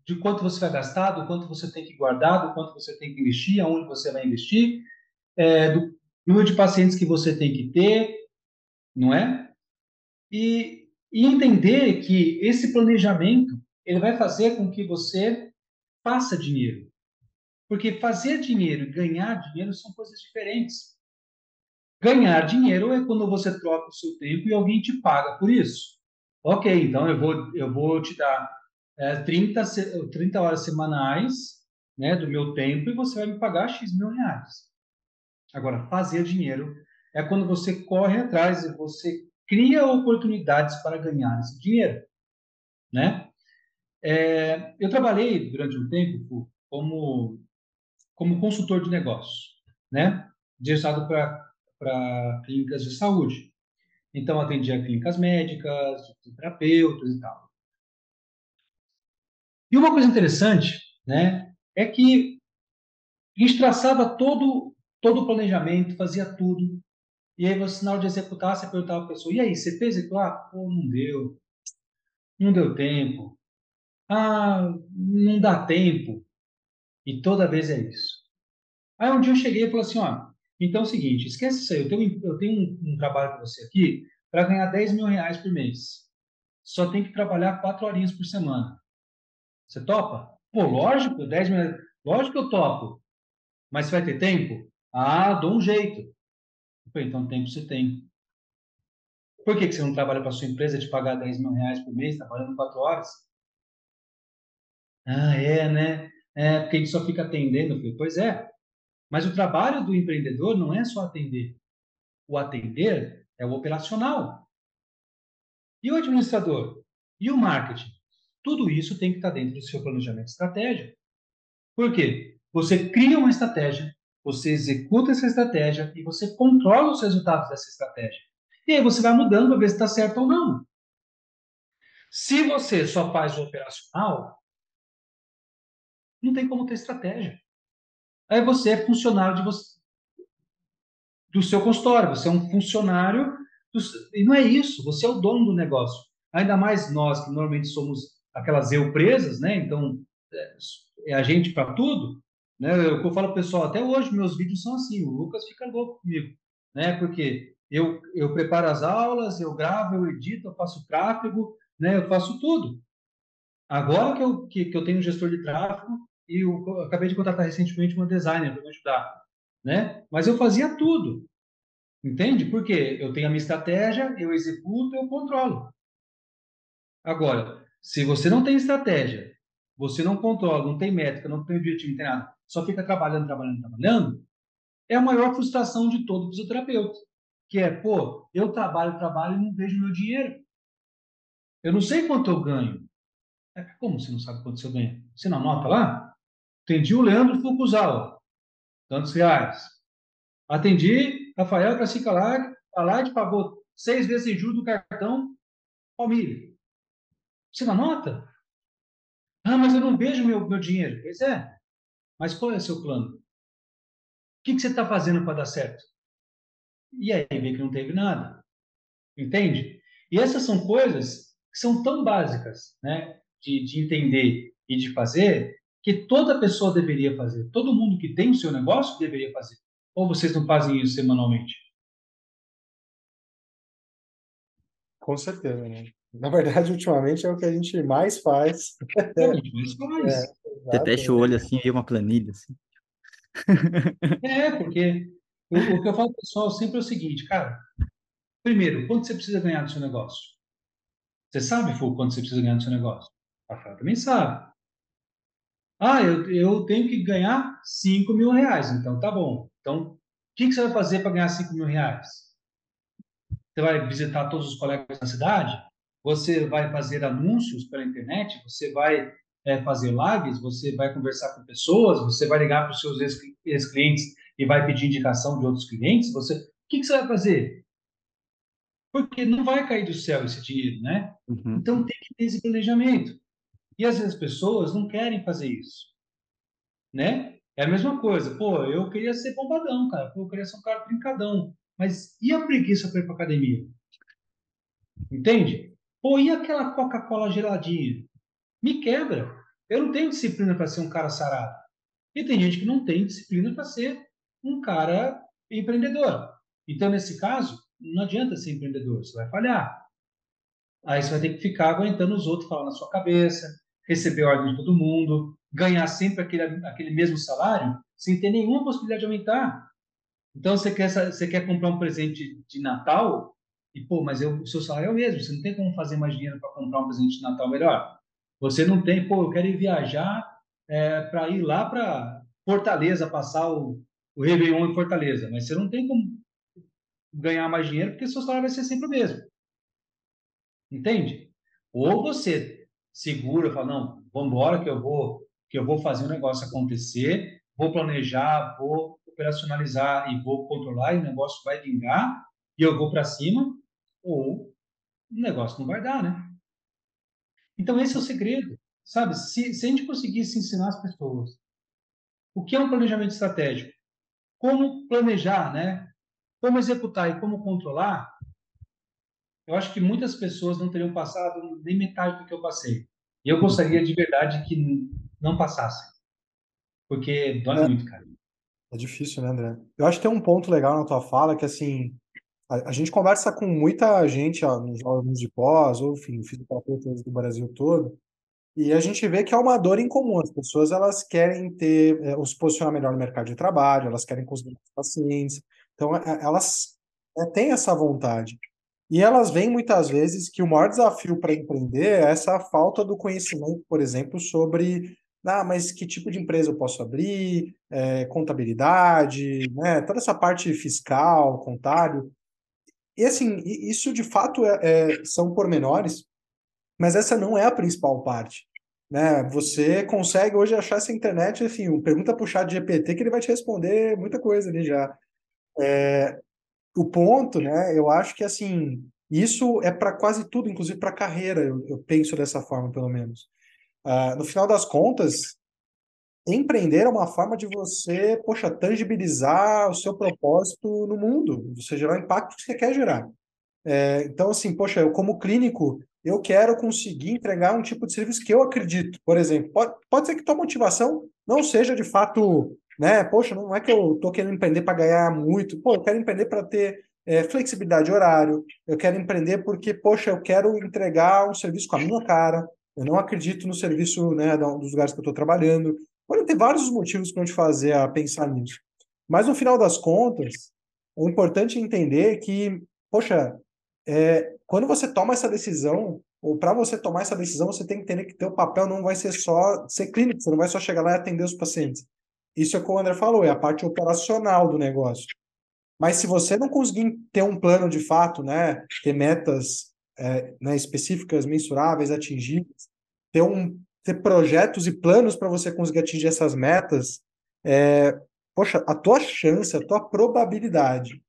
de quanto você vai gastar, do quanto você tem que guardar, do quanto você tem que investir, aonde você vai investir, é, do número de pacientes que você tem que ter, não é? E, e entender que esse planejamento ele vai fazer com que você faça dinheiro. Porque fazer dinheiro e ganhar dinheiro são coisas diferentes. Ganhar dinheiro é quando você troca o seu tempo e alguém te paga por isso. Ok, então eu vou, eu vou te dar é, 30, 30 horas semanais né, do meu tempo e você vai me pagar X mil reais. Agora, fazer dinheiro é quando você corre atrás e você cria oportunidades para ganhar esse dinheiro. Né? É, eu trabalhei durante um tempo como, como consultor de negócios, né? direcionado para para clínicas de saúde. Então, atendia clínicas médicas, terapeutas e tal. E uma coisa interessante, né, é que a gente traçava todo, todo o planejamento, fazia tudo. E aí, na hora de executar, você perguntava para a pessoa, e aí, você fez executar? Ah, pô, não deu. Não deu tempo. Ah, não dá tempo. E toda vez é isso. Aí um dia eu cheguei e falei assim, ó, então é o seguinte, esquece isso aí, eu tenho, eu tenho um, um trabalho para você aqui para ganhar 10 mil reais por mês. Só tem que trabalhar quatro horinhas por semana. Você topa? Pô, lógico, 10 mil Lógico que eu topo. Mas você vai ter tempo? Ah, dou um jeito. falei, então tempo você tem. Por que, que você não trabalha para sua empresa de pagar 10 mil reais por mês, trabalhando quatro horas? Ah, é, né? É, porque a gente só fica atendendo. Pois é, mas o trabalho do empreendedor não é só atender. O atender é o operacional. E o administrador? E o marketing? Tudo isso tem que estar dentro do seu planejamento estratégico. Por quê? Você cria uma estratégia, você executa essa estratégia e você controla os resultados dessa estratégia. E aí você vai mudando para ver se está certo ou não. Se você só faz o operacional, não tem como ter estratégia. Aí você é funcionário de você, do seu consultório, você é um funcionário. Do, e não é isso, você é o dono do negócio. Ainda mais nós, que normalmente somos aquelas eu presas, né? Então, é, é a gente para tudo. Né? Eu, eu falo pessoal, até hoje meus vídeos são assim, o Lucas fica louco comigo, né? Porque eu, eu preparo as aulas, eu gravo, eu edito, eu faço tráfego, né? Eu faço tudo. Agora que eu, que, que eu tenho um gestor de tráfego, e eu acabei de contratar recentemente uma designer para me ajudar, né? Mas eu fazia tudo, entende? Porque eu tenho a minha estratégia, eu executo, eu controlo. Agora, se você não tem estratégia, você não controla, não tem métrica, não tem objetivo, não tem nada, só fica trabalhando, trabalhando, trabalhando, é a maior frustração de todo fisioterapeuta, que é, pô, eu trabalho, trabalho e não vejo meu dinheiro. Eu não sei quanto eu ganho. É, como você não sabe quanto você ganha? Você não anota lá? Atendi o Leandro Fukuzawa, tantos reais. Atendi Rafael Cacicalag, a Light pagou seis vezes em juros do cartão Palmilha. Você não anota? Ah, mas eu não vejo meu, meu dinheiro. Pois é. Mas qual é o seu plano? O que, que você está fazendo para dar certo? E aí vê que não teve nada. Entende? E essas são coisas que são tão básicas né, de, de entender e de fazer que toda pessoa deveria fazer. Todo mundo que tem o seu negócio deveria fazer. Ou vocês não fazem isso semanalmente? Com certeza, né? Na verdade, [laughs] ultimamente é o que a gente mais faz. É, a gente mais faz. É, Você fecha o olho assim e vê uma planilha. Assim. É, porque o, o que eu falo para o pessoal sempre é o seguinte, cara. Primeiro, quanto você precisa ganhar do seu negócio? Você sabe, Fu, quanto você precisa ganhar do seu negócio? A Rafael também sabe. Ah, eu, eu tenho que ganhar 5 mil reais. Então, tá bom. Então, o que, que você vai fazer para ganhar 5 mil reais? Você vai visitar todos os colegas da cidade? Você vai fazer anúncios pela internet? Você vai é, fazer lives? Você vai conversar com pessoas? Você vai ligar para os seus ex-clientes e vai pedir indicação de outros clientes? Você, o que, que você vai fazer? Porque não vai cair do céu esse dinheiro, né? Uhum. Então tem que ter esse planejamento. E às vezes as pessoas não querem fazer isso, né? É a mesma coisa. Pô, eu queria ser bombadão, cara. Pô, eu queria ser um cara brincadão. Mas e a preguiça para ir para academia? Entende? Pô, e aquela Coca-Cola geladinha? Me quebra. Eu não tenho disciplina para ser um cara sarado. E tem gente que não tem disciplina para ser um cara empreendedor. Então, nesse caso, não adianta ser empreendedor, você vai falhar. Aí você vai ter que ficar aguentando os outros falar na sua cabeça, receber ordem de todo mundo, ganhar sempre aquele, aquele mesmo salário, sem ter nenhuma possibilidade de aumentar. Então, você quer, você quer comprar um presente de Natal, e, pô, mas eu, o seu salário é o mesmo, você não tem como fazer mais dinheiro para comprar um presente de Natal melhor. Você não tem, pô, eu quero ir viajar é, para ir lá para Fortaleza, passar o, o Réveillon em Fortaleza, mas você não tem como ganhar mais dinheiro porque seu salário vai ser sempre o mesmo. Entende? Ou você segura, fala, não, vamos embora que eu vou que eu vou fazer o negócio acontecer, vou planejar, vou operacionalizar e vou controlar e o negócio vai vingar e eu vou para cima, ou o negócio não vai dar, né? Então esse é o segredo, sabe? Se, se a gente conseguisse ensinar as pessoas o que é um planejamento estratégico, como planejar, né? Como executar e como controlar, eu acho que muitas pessoas não teriam passado nem metade do que eu passei. E eu gostaria de verdade que não passassem. Porque dói é, muito, cara. É difícil, né, André? Eu acho que tem um ponto legal na tua fala que, assim, a, a gente conversa com muita gente, ó, nos órgãos de pós, ou, enfim, fisioterapeutas do Brasil todo, e a gente vê que é uma dor em comum. As pessoas, elas querem ter, é, se posicionar melhor no mercado de trabalho, elas querem conseguir mais pacientes. Então, é, elas é, têm essa vontade. E elas veem muitas vezes que o maior desafio para empreender é essa falta do conhecimento, por exemplo, sobre ah, mas que tipo de empresa eu posso abrir, é, contabilidade, né, toda essa parte fiscal, contábil. E assim, isso de fato é, é, são pormenores, mas essa não é a principal parte. Né? Você consegue hoje achar essa internet, assim, pergunta para o chat GPT que ele vai te responder muita coisa ali já. É, o ponto, né, eu acho que assim, isso é para quase tudo, inclusive para carreira, eu, eu, penso dessa forma, pelo menos. Uh, no final das contas, empreender é uma forma de você, poxa, tangibilizar o seu propósito no mundo, você gerar o impacto que você quer gerar. É, então, assim, poxa, eu como clínico, eu quero conseguir entregar um tipo de serviço que eu acredito. Por exemplo, pode, pode ser que tua motivação não seja de fato, né? Poxa, não é que eu estou querendo empreender para ganhar muito. Pô, eu quero empreender para ter é, flexibilidade de horário. Eu quero empreender porque, poxa, eu quero entregar um serviço com a minha cara. Eu não acredito no serviço né, dos lugares que eu estou trabalhando. Pode ter vários motivos para gente fazer a pensar nisso. Mas no final das contas, é importante entender que, poxa, é, quando você toma essa decisão, ou para você tomar essa decisão, você tem que entender que teu papel não vai ser só ser clínico, você não vai só chegar lá e atender os pacientes. Isso é o que o André falou, é a parte operacional do negócio. Mas se você não conseguir ter um plano de fato, né, ter metas é, né, específicas, mensuráveis, atingíveis, ter, um, ter projetos e planos para você conseguir atingir essas metas, é, poxa, a tua chance, a tua probabilidade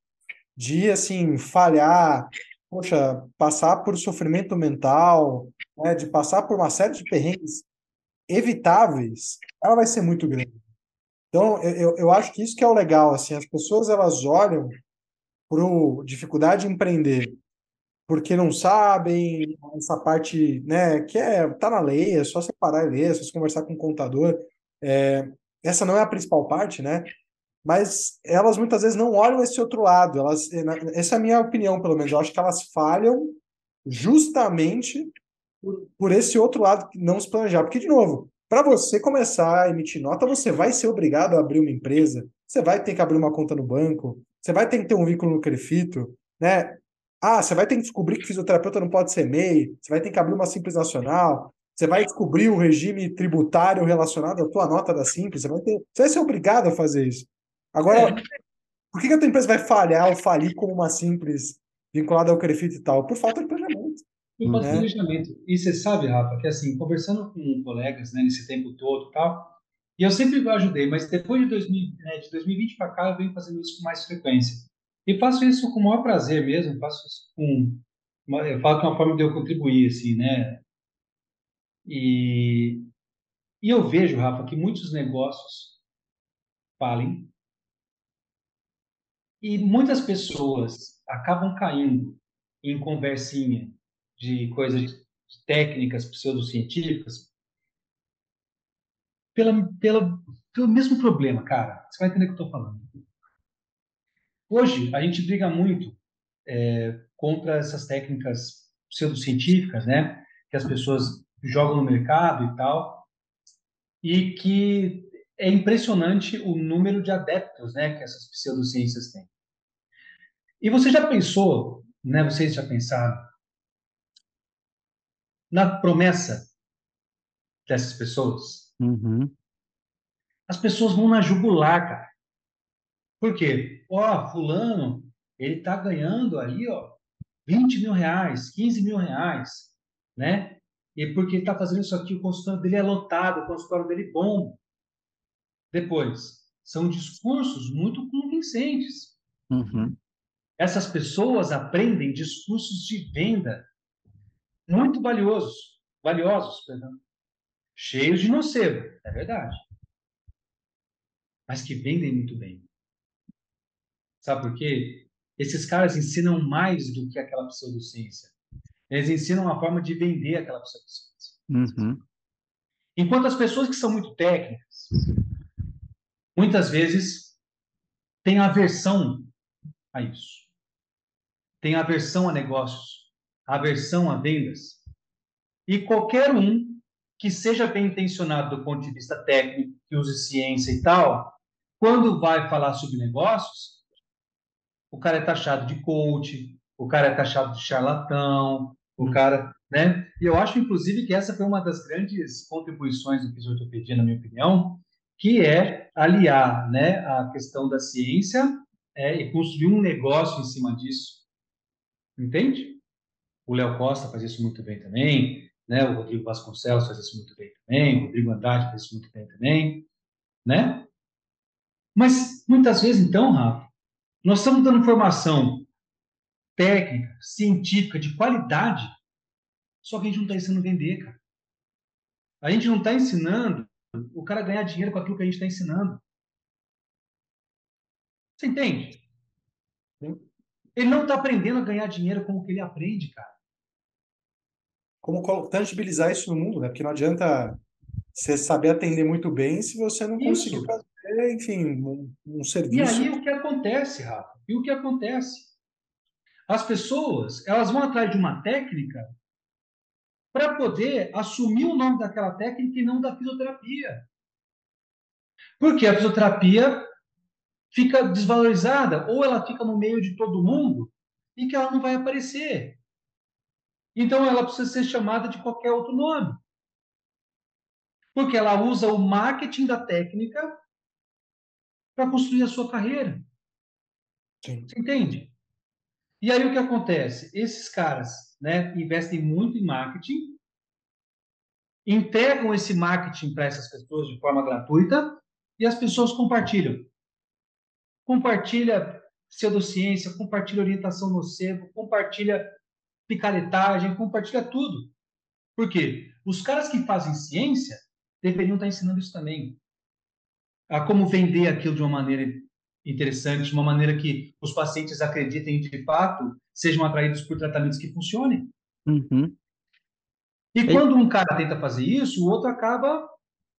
de assim falhar, poxa, passar por sofrimento mental, né, de passar por uma série de perrengues evitáveis, ela vai ser muito grande. Então, eu, eu acho que isso que é o legal, assim, as pessoas elas olham para dificuldade de empreender porque não sabem, essa parte, né, que é, tá na lei, é só separar e ler, é só conversar com o contador, é, essa não é a principal parte, né, mas elas muitas vezes não olham esse outro lado. Elas, essa é a minha opinião, pelo menos. Eu acho que elas falham justamente por, por esse outro lado que não se planejar. Porque, de novo, para você começar a emitir nota, você vai ser obrigado a abrir uma empresa, você vai ter que abrir uma conta no banco, você vai ter que ter um vínculo no Crefito, né? Ah, você vai ter que descobrir que fisioterapeuta não pode ser MEI, você vai ter que abrir uma Simples Nacional, você vai descobrir o regime tributário relacionado à tua nota da Simples, você vai, ter, você vai ser obrigado a fazer isso. Agora, é. Por que, que a tua empresa vai falhar ou falir como uma simples vinculada ao Crefito e tal? Por falta de planejamento. De né? planejamento. E você sabe, Rafa, que assim, conversando com colegas, né, nesse tempo todo e tal, e eu sempre ajudei, mas depois de, 2000, né, de 2020 para cá, eu venho fazendo isso com mais frequência. E faço isso com o maior prazer mesmo, faço isso com. uma- Eu falo que é uma forma de eu contribuir, assim, né? E, e eu vejo, Rafa, que muitos negócios falem e muitas pessoas acabam caindo em conversinha de coisas técnicas, pseudocientíficas, pela, pela, pelo mesmo problema, cara. Você vai entender o que eu estou falando. Hoje, a gente briga muito é, contra essas técnicas pseudocientíficas, né? Que as pessoas jogam no mercado e tal, e que é impressionante o número de adeptos, né? Que essas pseudociências têm. E você já pensou, né? Vocês já pensaram na promessa dessas pessoas? Uhum. As pessoas vão na jugular, cara. Por quê? Ó, fulano, ele tá ganhando aí, ó, 20 mil reais, 15 mil reais, né? E porque ele tá fazendo isso aqui, o consultório dele é lotado, o consultório dele bomba. Depois, são discursos muito convincentes. Uhum. Essas pessoas aprendem discursos de venda muito valiosos, valiosos, perdão, cheios de nocebo, é verdade, mas que vendem muito bem. Sabe por quê? Esses caras ensinam mais do que aquela pseudociência. Eles ensinam uma forma de vender aquela pseudociência. Uhum. Enquanto as pessoas que são muito técnicas, muitas vezes têm aversão a isso. Têm aversão a negócios, aversão a vendas. E qualquer um que seja bem intencionado do ponto de vista técnico, que use ciência e tal, quando vai falar sobre negócios, o cara é taxado de coach, o cara é taxado de charlatão, o cara, né? E eu acho, inclusive, que essa foi uma das grandes contribuições do Fisiortopedia, na minha opinião, que é aliar, né, a questão da ciência é, e construir um negócio em cima disso. Entende? O Léo Costa faz isso muito bem também, né? O Rodrigo Vasconcelos faz isso muito bem também, o Rodrigo Andrade faz isso muito bem também, né? Mas muitas vezes, então, Rafa, nós estamos dando formação técnica, científica, de qualidade, só que a gente não está ensinando a vender, cara. A gente não está ensinando o cara a ganhar dinheiro com aquilo que a gente está ensinando. Você entende? Ele não está aprendendo a ganhar dinheiro com o que ele aprende, cara. Como tangibilizar isso no mundo, né? Porque não adianta você saber atender muito bem se você não Isso. conseguir fazer, enfim, um, um E serviço. aí o que acontece, Rafa? E o que acontece? As pessoas, elas vão atrás de uma técnica para poder assumir o nome daquela técnica e não da fisioterapia. Porque a fisioterapia fica desvalorizada ou ela fica no meio de todo mundo e que ela não vai aparecer. Então ela precisa ser chamada de qualquer outro nome. Porque ela usa o marketing da técnica para construir a sua carreira. Sim. Você entende? E aí o que acontece? Esses caras né, investem muito em marketing, entregam esse marketing para essas pessoas de forma gratuita e as pessoas compartilham. Compartilha pseudociência, compartilha orientação nocebo, compartilha picaretagem, compartilha tudo. Por quê? Os caras que fazem ciência deveriam estar ensinando isso também. A como vender aquilo de uma maneira interessante, de uma maneira que os pacientes acreditem de fato, sejam atraídos por tratamentos que funcionem. Uhum. E quando um cara tenta fazer isso, o outro acaba,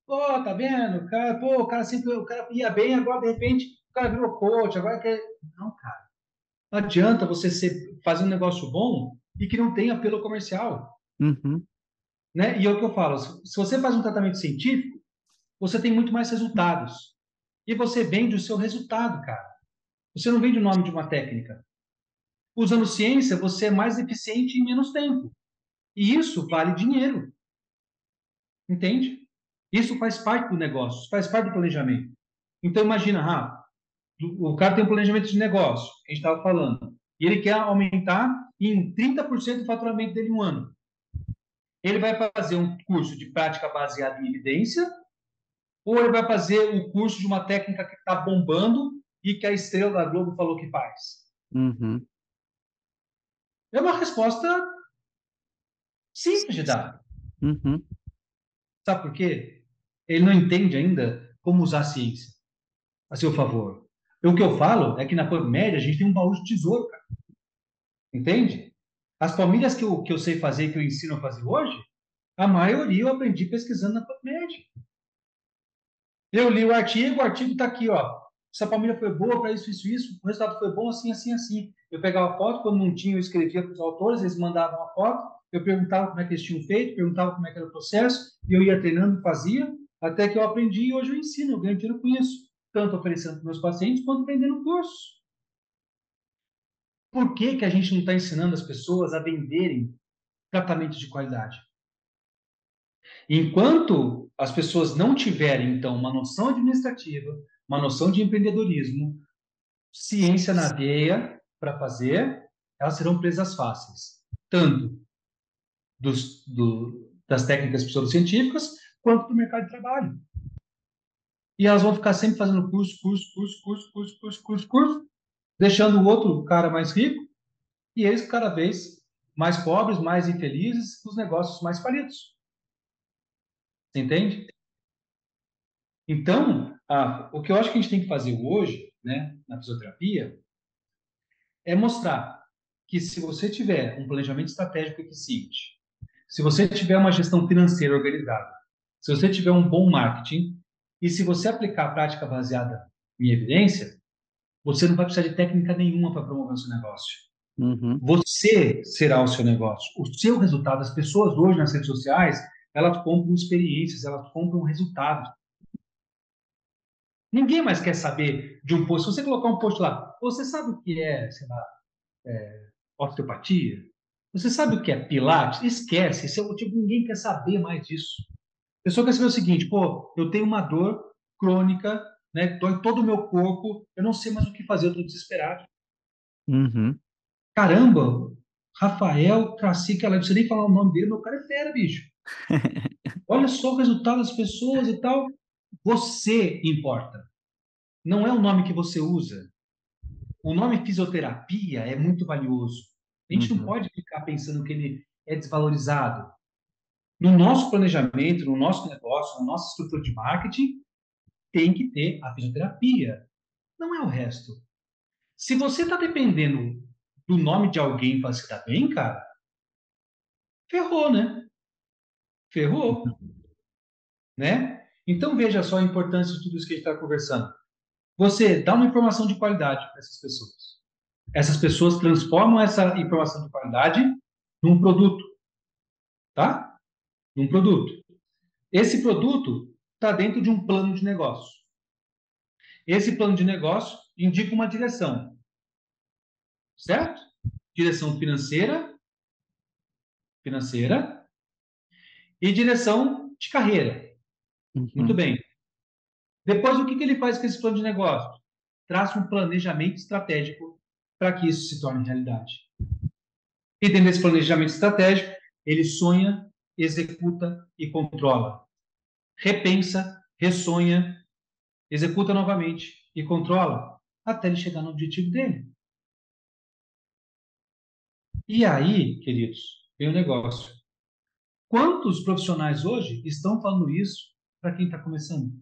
pô, tá vendo? O cara, pô, o cara sempre, o cara ia bem, agora de repente o cara virou coach, agora quer. Não, cara. Não adianta você ser, fazer um negócio bom e que não tenha apelo comercial. Uhum. Né? E é o que eu falo, se você faz um tratamento científico, você tem muito mais resultados. E você vende o seu resultado, cara. Você não vende o nome de uma técnica. Usando ciência, você é mais eficiente em menos tempo. E isso vale dinheiro. Entende? Isso faz parte do negócio, faz parte do planejamento. Então, imagina, Rafa, o cara tem um planejamento de negócio, a gente estava falando, e ele quer aumentar em 30% o faturamento dele em um ano. Ele vai fazer um curso de prática baseada em evidência, ou ele vai fazer o curso de uma técnica que está bombando e que a estrela da Globo falou que faz? Uhum. É uma resposta simples de dar. Uhum. Sabe por quê? Ele não entende ainda como usar a ciência a seu favor. O que eu falo é que na média a gente tem um baú de tesouro, cara. Entende? As famílias que eu, que eu sei fazer, que eu ensino a fazer hoje, a maioria eu aprendi pesquisando na média. Eu li o artigo, o artigo está aqui, ó. Essa família foi boa para isso, isso, isso. O resultado foi bom, assim, assim, assim. Eu pegava a foto, quando não tinha, eu escrevia para os autores, eles mandavam a foto, eu perguntava como é que eles tinham feito, perguntava como é que era o processo, e eu ia treinando fazia, até que eu aprendi e hoje eu ensino, eu ganho dinheiro com isso. Tanto oferecendo para meus pacientes, quanto vendendo curso. Por que, que a gente não está ensinando as pessoas a venderem tratamentos de qualidade? Enquanto as pessoas não tiverem, então, uma noção administrativa, uma noção de empreendedorismo, ciência na veia para fazer, elas serão presas fáceis. Tanto dos, do, das técnicas pseudocientíficas, quanto do mercado de trabalho. E elas vão ficar sempre fazendo curso, curso, curso, curso, curso, curso, curso, curso, deixando o outro cara mais rico e eles cada vez mais pobres, mais infelizes, com os negócios mais falidos. Você entende? Então, o que eu acho que a gente tem que fazer hoje, né, na fisioterapia, é mostrar que se você tiver um planejamento estratégico eficiente, se você tiver uma gestão financeira organizada, se você tiver um bom marketing e se você aplicar a prática baseada em evidência, você não vai precisar de técnica nenhuma para promover o seu negócio. Uhum. Você será o seu negócio. O seu resultado, as pessoas hoje nas redes sociais, elas compram experiências, elas compram resultados. Ninguém mais quer saber de um post. Se você colocar um post lá, você sabe o que é, sei lá, é, osteopatia? Você sabe o que é Pilates? Esquece. Esse é o tipo, ninguém quer saber mais disso. A pessoa quer saber o seguinte: pô, eu tenho uma dor crônica, né? Dói todo o meu corpo, eu não sei mais o que fazer, eu estou desesperado. Uhum. Caramba, Rafael Tracica, não precisa nem falar o nome dele, meu cara é fera, bicho. [laughs] Olha só o resultado das pessoas e tal. Você importa. Não é o nome que você usa. O nome fisioterapia é muito valioso. A gente uhum. não pode ficar pensando que ele é desvalorizado. No nosso planejamento, no nosso negócio, na nossa estrutura de marketing, tem que ter a fisioterapia. Não é o resto. Se você está dependendo do nome de alguém para se dar bem, cara, ferrou, né? Ferrou. Né? Então veja só a importância de tudo isso que a gente está conversando. Você dá uma informação de qualidade para essas pessoas essas pessoas transformam essa informação de qualidade num produto, tá? Num produto. Esse produto está dentro de um plano de negócio. Esse plano de negócio indica uma direção, certo? Direção financeira, financeira e direção de carreira. Uhum. Muito bem. Depois, o que, que ele faz com esse plano de negócio? Traça um planejamento estratégico para que isso se torne realidade. E dentro desse planejamento estratégico, ele sonha, executa e controla. Repensa, ressonha, executa novamente e controla até ele chegar no objetivo dele. E aí, queridos, vem o negócio. Quantos profissionais hoje estão falando isso para quem está começando?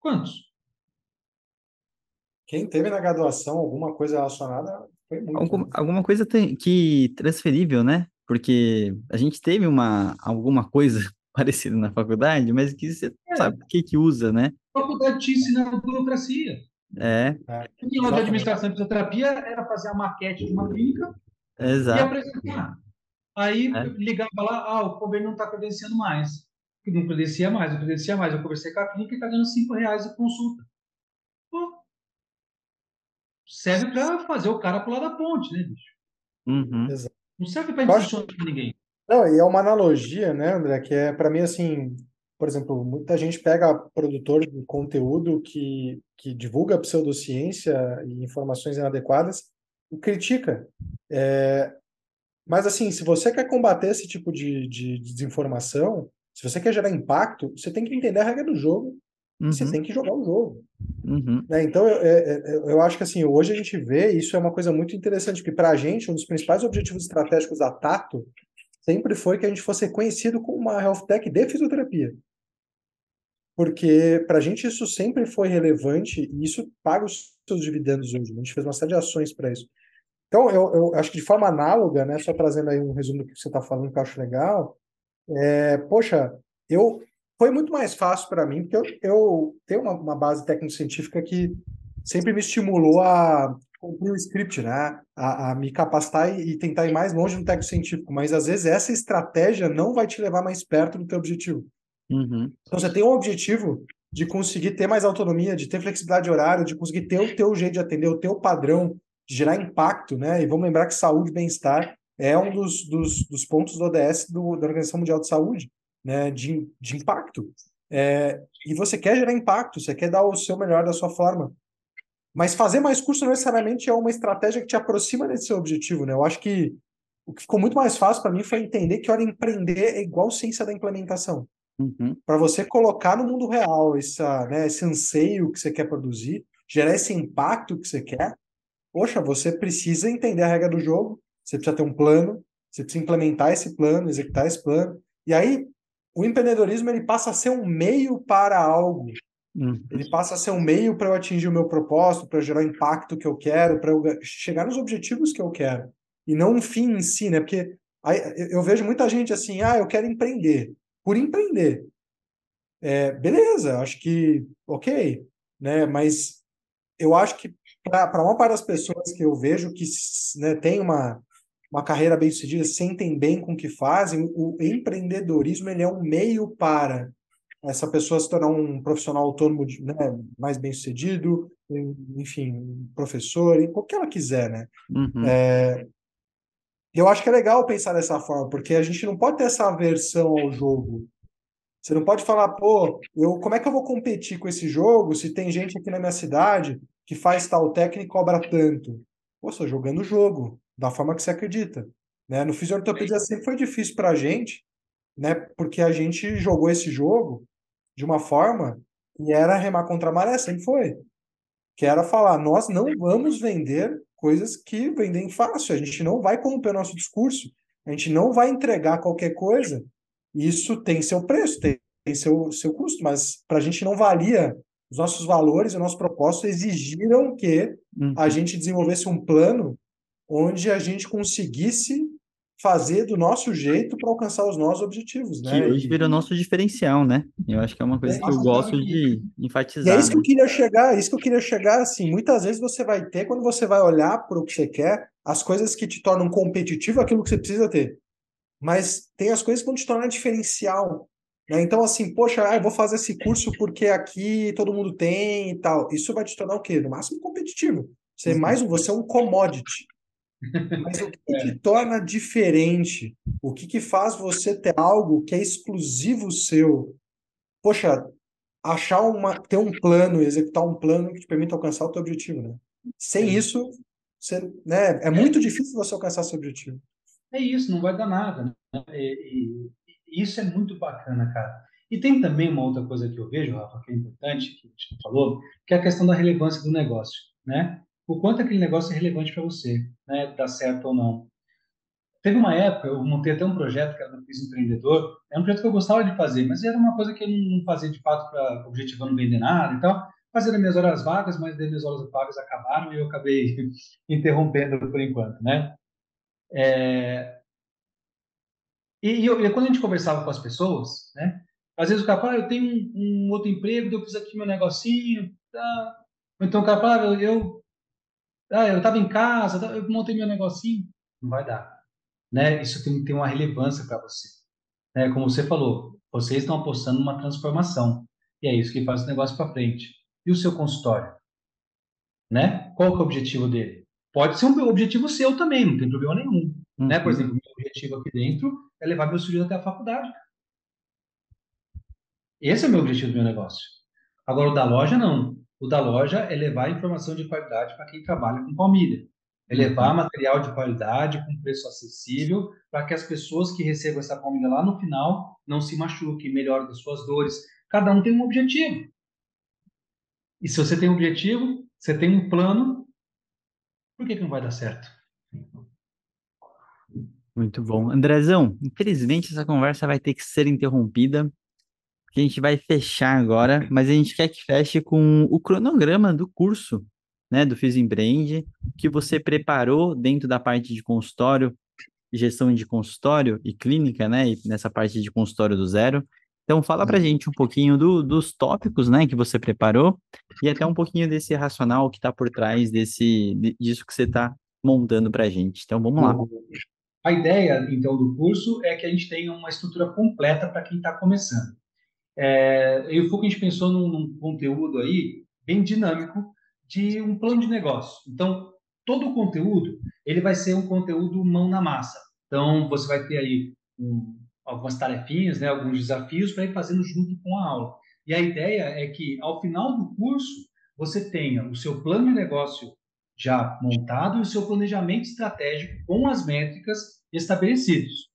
Quantos? Quem teve na graduação alguma coisa relacionada foi muito. Algum, né? alguma coisa tem, que transferível, né? Porque a gente teve uma, alguma coisa [laughs] parecida na faculdade, mas que você É. sabe o que que usa, né? A faculdade te ensina burocracia. É, É, O que de administração e fisioterapia era fazer a maquete de uma clínica e exato. apresentar. Aí É. ligava lá, ah, o convênio não está credenciando mais. Não credencia mais, não credencia mais. Eu conversei com a clínica e está ganhando 5 reais a consulta. Serve para fazer o cara pular da ponte, né, bicho? Uhum. Não serve para Eu acho- impressionar ninguém. Não, e é uma analogia, né, André, que é para mim assim, por exemplo, muita gente pega produtor de conteúdo que, que divulga pseudociência e informações inadequadas e critica. É, mas, assim, se você quer combater esse tipo de, de, de, desinformação, se você quer gerar impacto, você tem que entender a regra do jogo. Uhum. Você tem que jogar o jogo. Uhum. Né? Então, eu, eu, eu, acho que, assim, hoje a gente vê, isso é uma coisa muito interessante, porque para a gente, um dos principais objetivos estratégicos da Tato sempre foi que a gente fosse conhecido como uma health tech de fisioterapia porque para a gente isso sempre foi relevante e isso paga os seus dividendos hoje. A gente fez uma série de ações para isso. Então, eu, eu, acho que de forma análoga, né, só trazendo aí um resumo do que você está falando, que eu acho legal, é, poxa, eu foi muito mais fácil para mim, porque eu, eu tenho uma, uma base técnico-científica que sempre me estimulou a cumprir o script, né? A, a, me capacitar e, e tentar ir mais longe no técnico científico, mas às vezes essa estratégia não vai te levar mais perto do teu objetivo. Uhum. Então você tem um objetivo de conseguir ter mais autonomia, de ter flexibilidade de horário, de conseguir ter o teu jeito de atender, o teu padrão, de gerar impacto, né? E vamos lembrar que saúde e bem-estar é um dos, dos, dos, pontos do ODS do, da Organização Mundial de Saúde, né? De, de impacto. É, e você quer gerar impacto, você quer dar o seu melhor da sua forma. Mas fazer mais curso não necessariamente é uma estratégia que te aproxima desse seu objetivo, né? Eu acho que o que ficou muito mais fácil para mim foi entender que, hora empreender é igual ciência da implementação. Uhum. Para você colocar no mundo real essa, né, esse anseio que você quer produzir, gerar esse impacto que você quer, poxa, você precisa entender a regra do jogo, você precisa ter um plano, você precisa implementar esse plano, executar esse plano. E aí, o empreendedorismo ele passa a ser um meio para algo. Uhum. Ele passa a ser um meio para eu atingir o meu propósito, para gerar o impacto que eu quero, para eu chegar nos objetivos que eu quero. E não um fim em si, né? Porque aí, eu vejo muita gente assim, ah, eu quero empreender por empreender. É, beleza, acho que ok, né? Mas eu acho que para uma parte das pessoas que eu vejo que né, tem uma, uma carreira bem sucedida, sentem bem com o que fazem, o empreendedorismo ele é um meio para essa pessoa se tornar um profissional autônomo né, mais bem sucedido, enfim, professor, o que ela quiser, né? Uhum. É, eu acho que é legal pensar dessa forma, porque a gente não pode ter essa aversão ao jogo. Você não pode falar, pô, eu, como é que eu vou competir com esse jogo se tem gente aqui na minha cidade que faz tal técnica e cobra tanto? Pô, estou jogando o jogo, da forma que você acredita. Né? No fisioterapia sempre foi difícil para a gente, né? porque a gente jogou esse jogo de uma forma que era remar contra a maré, sempre foi. Que era falar, nós não vamos vender coisas que vendem fácil. A gente não vai corromper nosso discurso. A gente não vai entregar qualquer coisa. Isso tem seu preço, tem, tem seu, seu custo, mas para a gente não valia os nossos valores e o nosso propósito exigiram que uhum. a gente desenvolvesse um plano onde a gente conseguisse fazer do nosso jeito para alcançar os nossos objetivos, né? Que hoje vira nosso diferencial, né? Eu acho que é uma coisa é, que eu gosto de enfatizar. E é isso né? que eu queria chegar, é isso que eu queria chegar, assim, muitas vezes você vai ter, quando você vai olhar para o que você quer, as coisas que te tornam competitivo, aquilo que você precisa ter. Mas tem as coisas que vão te tornar diferencial. Né? Então, assim, poxa, ah, eu vou fazer esse curso porque aqui todo mundo tem e tal. Isso vai te tornar o quê? No máximo competitivo. Você é mais um, você é um commodity. Mas o [laughs] que, é. te torna diferente? O que, que faz você ter algo que é exclusivo seu? Poxa, achar uma, ter um plano, executar um plano que te permita alcançar o teu objetivo, né? Sem isso, você, né, é muito difícil você alcançar seu objetivo. É isso, não vai dar nada. Né? E, e, isso é muito bacana, cara. E tem também uma outra coisa que eu vejo, Rafa, que é importante, que a gente falou, que é a questão da relevância do negócio, né? O quanto aquele negócio é relevante para você, né? Dá certo ou não. Teve uma época, eu montei até um projeto que era no Fiz Empreendedor, era um projeto que eu gostava de fazer, mas era uma coisa que eu não fazia de fato para objetivando vender nada e tal. Fazia minhas horas vagas, mas as minhas horas vagas acabaram e eu acabei [laughs] interrompendo por enquanto, né? É... E, eu, e, quando a gente conversava com as pessoas, né? Às vezes o cara fala, ah, eu tenho um, um, outro emprego, eu fiz aqui meu negocinho, tá? Então o cara fala, ah, eu ah, eu estava em casa, eu montei meu negocinho. Não vai dar. Né? Isso tem, tem uma relevância para você. Né? Como você falou, vocês estão apostando numa transformação. E é isso que faz o negócio para frente. E o seu consultório? Né? Qual que é o objetivo dele? Pode ser um objetivo seu também, não tem problema nenhum. Uhum. Né? Por uhum. exemplo, meu objetivo aqui dentro é levar meus filhos até a faculdade. Esse é o meu objetivo do meu negócio. Agora, o da loja, não. O da loja é levar informação de qualidade para quem trabalha com palmilha. É levar material de qualidade com preço acessível para que as pessoas que recebam essa palmilha lá no final não se machuquem, melhorem das suas dores. Cada um tem um objetivo. E se você tem um objetivo, você tem um plano, por que, que não vai dar certo? Muito bom. Andrezão, infelizmente essa conversa vai ter que ser interrompida, porque a gente vai fechar agora, mas a gente quer que feche com o cronograma do curso, né, do Empreende, que você preparou dentro da parte de consultório, gestão de consultório e clínica, né, e nessa parte de consultório do zero. Então, fala para a gente um pouquinho do, dos tópicos, né, que você preparou e até um pouquinho desse racional que está por trás desse, disso que você está montando para a gente. Então, vamos lá. A ideia, então, do curso é que a gente tenha uma estrutura completa para quem está começando. É, eu e o a gente pensou num, num, conteúdo aí bem dinâmico de um plano de negócio. Então, todo o conteúdo ele vai ser um conteúdo mão na massa. Então, você vai ter aí um, algumas tarefinhas, né, alguns desafios para ir fazendo junto com a aula. E a ideia é que, ao final do curso, você tenha o seu plano de negócio já montado e o seu planejamento estratégico com as métricas estabelecidos.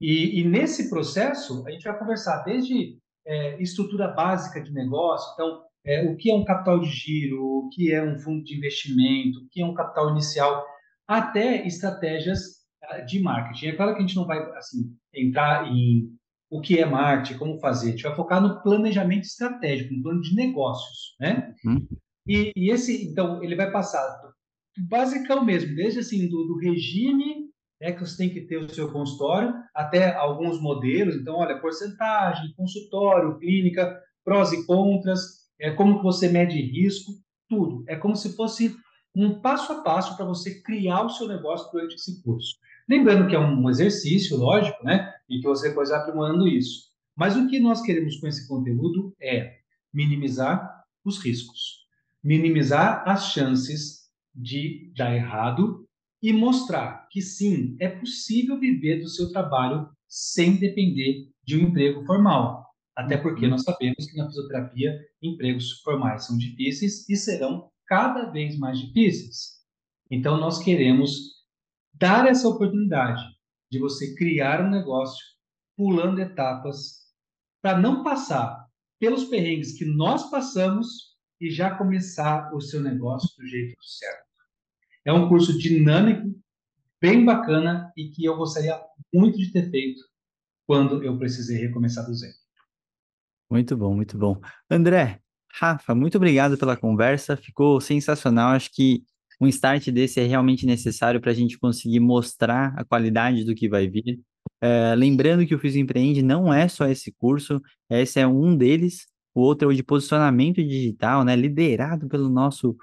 E, e nesse processo, a gente vai conversar desde é, estrutura básica de negócio, então, é, o que é um capital de giro, o que é um fundo de investimento, o que é um capital inicial, até estratégias de marketing. É claro que a gente não vai assim entrar em o que é marketing, como fazer. A gente vai focar no planejamento estratégico, no plano de negócios, né? Uhum. E, e, esse, então, ele vai passar do basicão mesmo, desde assim do, do regime é que você tem que ter o seu consultório, até alguns modelos. Então, olha, porcentagem, consultório, clínica, prós e contras, é como que você mede risco, tudo. É como se fosse um passo a passo para você criar o seu negócio durante esse curso. Lembrando que é um exercício, lógico, né? E que você vai aprimorando isso. Mas o que nós queremos com esse conteúdo é minimizar os riscos, minimizar as chances de dar errado e mostrar que sim, é possível viver do seu trabalho sem depender de um emprego formal. Até porque uhum. nós sabemos que na fisioterapia empregos formais são difíceis e serão cada vez mais difíceis. Então nós queremos dar essa oportunidade de você criar um negócio pulando etapas para não passar pelos perrengues que nós passamos e já começar o seu negócio do jeito certo. É um curso dinâmico, bem bacana e que eu gostaria muito de ter feito quando eu precisei recomeçar do zero. Muito bom, muito bom. André, Rafa, muito obrigado pela conversa, ficou sensacional. Acho que um start desse é realmente necessário para a gente conseguir mostrar a qualidade do que vai vir. É, lembrando que o Fiz Empreende não é só esse curso, esse é um deles, o outro é o de posicionamento digital, né, liderado pelo nosso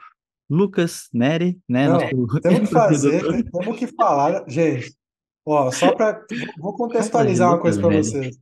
Lucas Neri, né? Não, nosso... Temos que [laughs] fazer, temos que falar, gente. Ó, só para vou contextualizar uma coisa para vocês.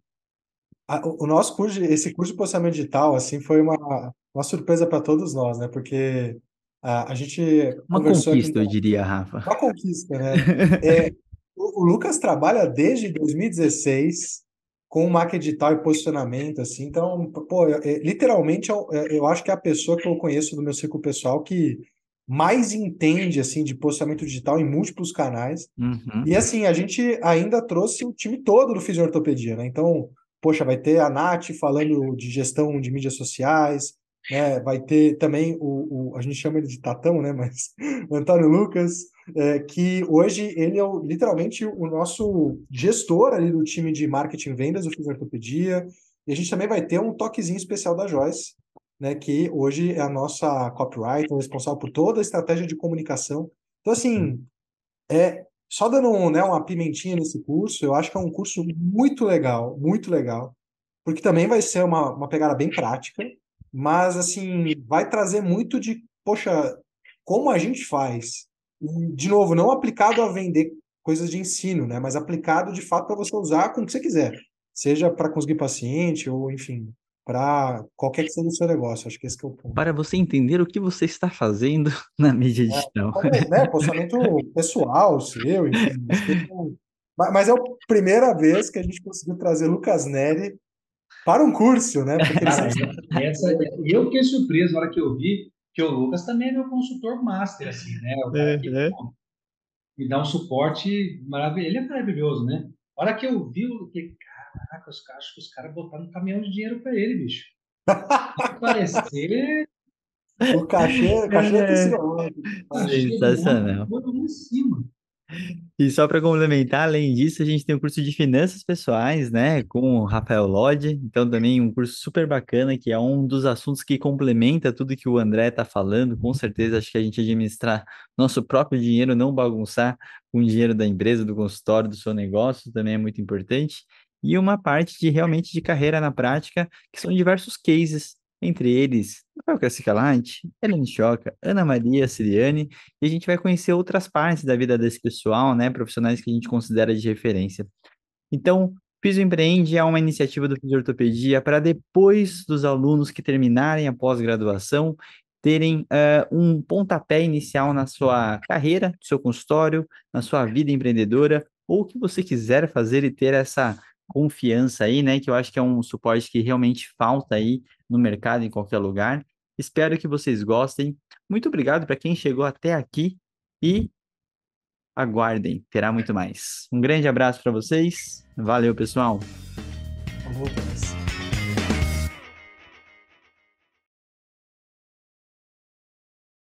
o, nosso curso, esse curso de posicionamento digital, assim, foi uma, uma surpresa para todos nós, né? Porque a, a gente uma conquista, aqui, eu diria, Rafa. Uma conquista, né? [laughs] é, o, o, Lucas trabalha desde 2016 com marketing digital e posicionamento, assim. Então, pô, é, literalmente, eu, é, eu acho que é a pessoa que eu conheço do meu ciclo pessoal que mais entende assim de posicionamento digital em múltiplos canais. Uhum. E assim, a gente ainda trouxe o time todo do Fisiortopedia, né? Então, poxa, vai ter a Nath falando de gestão de mídias sociais, né? Vai ter também o, o, a gente chama ele de Tatão, né? Mas [laughs] Antônio Lucas, é, que hoje ele é o, literalmente o nosso gestor ali do time de marketing e vendas do Fisiortopedia. E a gente também vai ter um toquezinho especial da Joyce, né? Que hoje é a nossa copywriter, responsável por toda a estratégia de comunicação. Então, assim, é só dando um, né, uma pimentinha nesse curso, eu acho que é um curso muito legal, muito legal, porque também vai ser uma, uma pegada bem prática, mas assim, vai trazer muito de, poxa, como a gente faz. de novo, não aplicado a vender coisas de ensino, né? Mas aplicado de fato para você usar com o que você quiser. Seja para conseguir paciente ou, enfim, para qualquer que seja o seu negócio. Acho que esse que é o ponto. Para você entender o que você está fazendo [laughs] na mídia é, digital. É, né, posicionamento pessoal, seu, enfim. Mas é a primeira vez que a gente conseguiu trazer Lucas Neri para um curso, né? Porque Cara, essa, eu fiquei surpreso na hora que eu vi que o Lucas também é meu consultor master, assim, né? O cara que, É, é. pô, me dá um suporte maravilhoso. Ele é maravilhoso, né? A hora que eu vi, eu fiquei, caraca, os caras, acho que os caras botaram um caminhão de dinheiro para ele, bicho. [laughs] Parecer o cachê, o cachê é terceiro. Sensacional. Lá em cima. E só para complementar, além disso, a gente tem o curso de Finanças Pessoais, né, com o Rafael Lodge. Então, também um curso super bacana, que é um dos assuntos que complementa tudo que o André está falando. Com certeza, acho que a gente administrar nosso próprio dinheiro, não bagunçar com o dinheiro da empresa, do consultório, do seu negócio, também é muito importante. E uma parte de realmente de carreira na prática, que são diversos cases entre eles, Rafael Cassicalante, Helene Choca, Ana Maria Siriane, e a gente vai conhecer outras partes da vida desse pessoal, né, profissionais que a gente considera de referência. Então, Fiso Empreende é uma iniciativa do Fisiortopedia para depois dos alunos que terminarem a pós-graduação terem uh, um pontapé inicial na sua carreira, no seu consultório, na sua vida empreendedora, ou o que você quiser fazer e ter essa confiança aí, né? Que eu acho que é um suporte que realmente falta aí no mercado, em qualquer lugar. Espero que vocês gostem. Muito obrigado para quem chegou até aqui e aguardem, terá muito mais. Um grande abraço para vocês. Valeu, pessoal.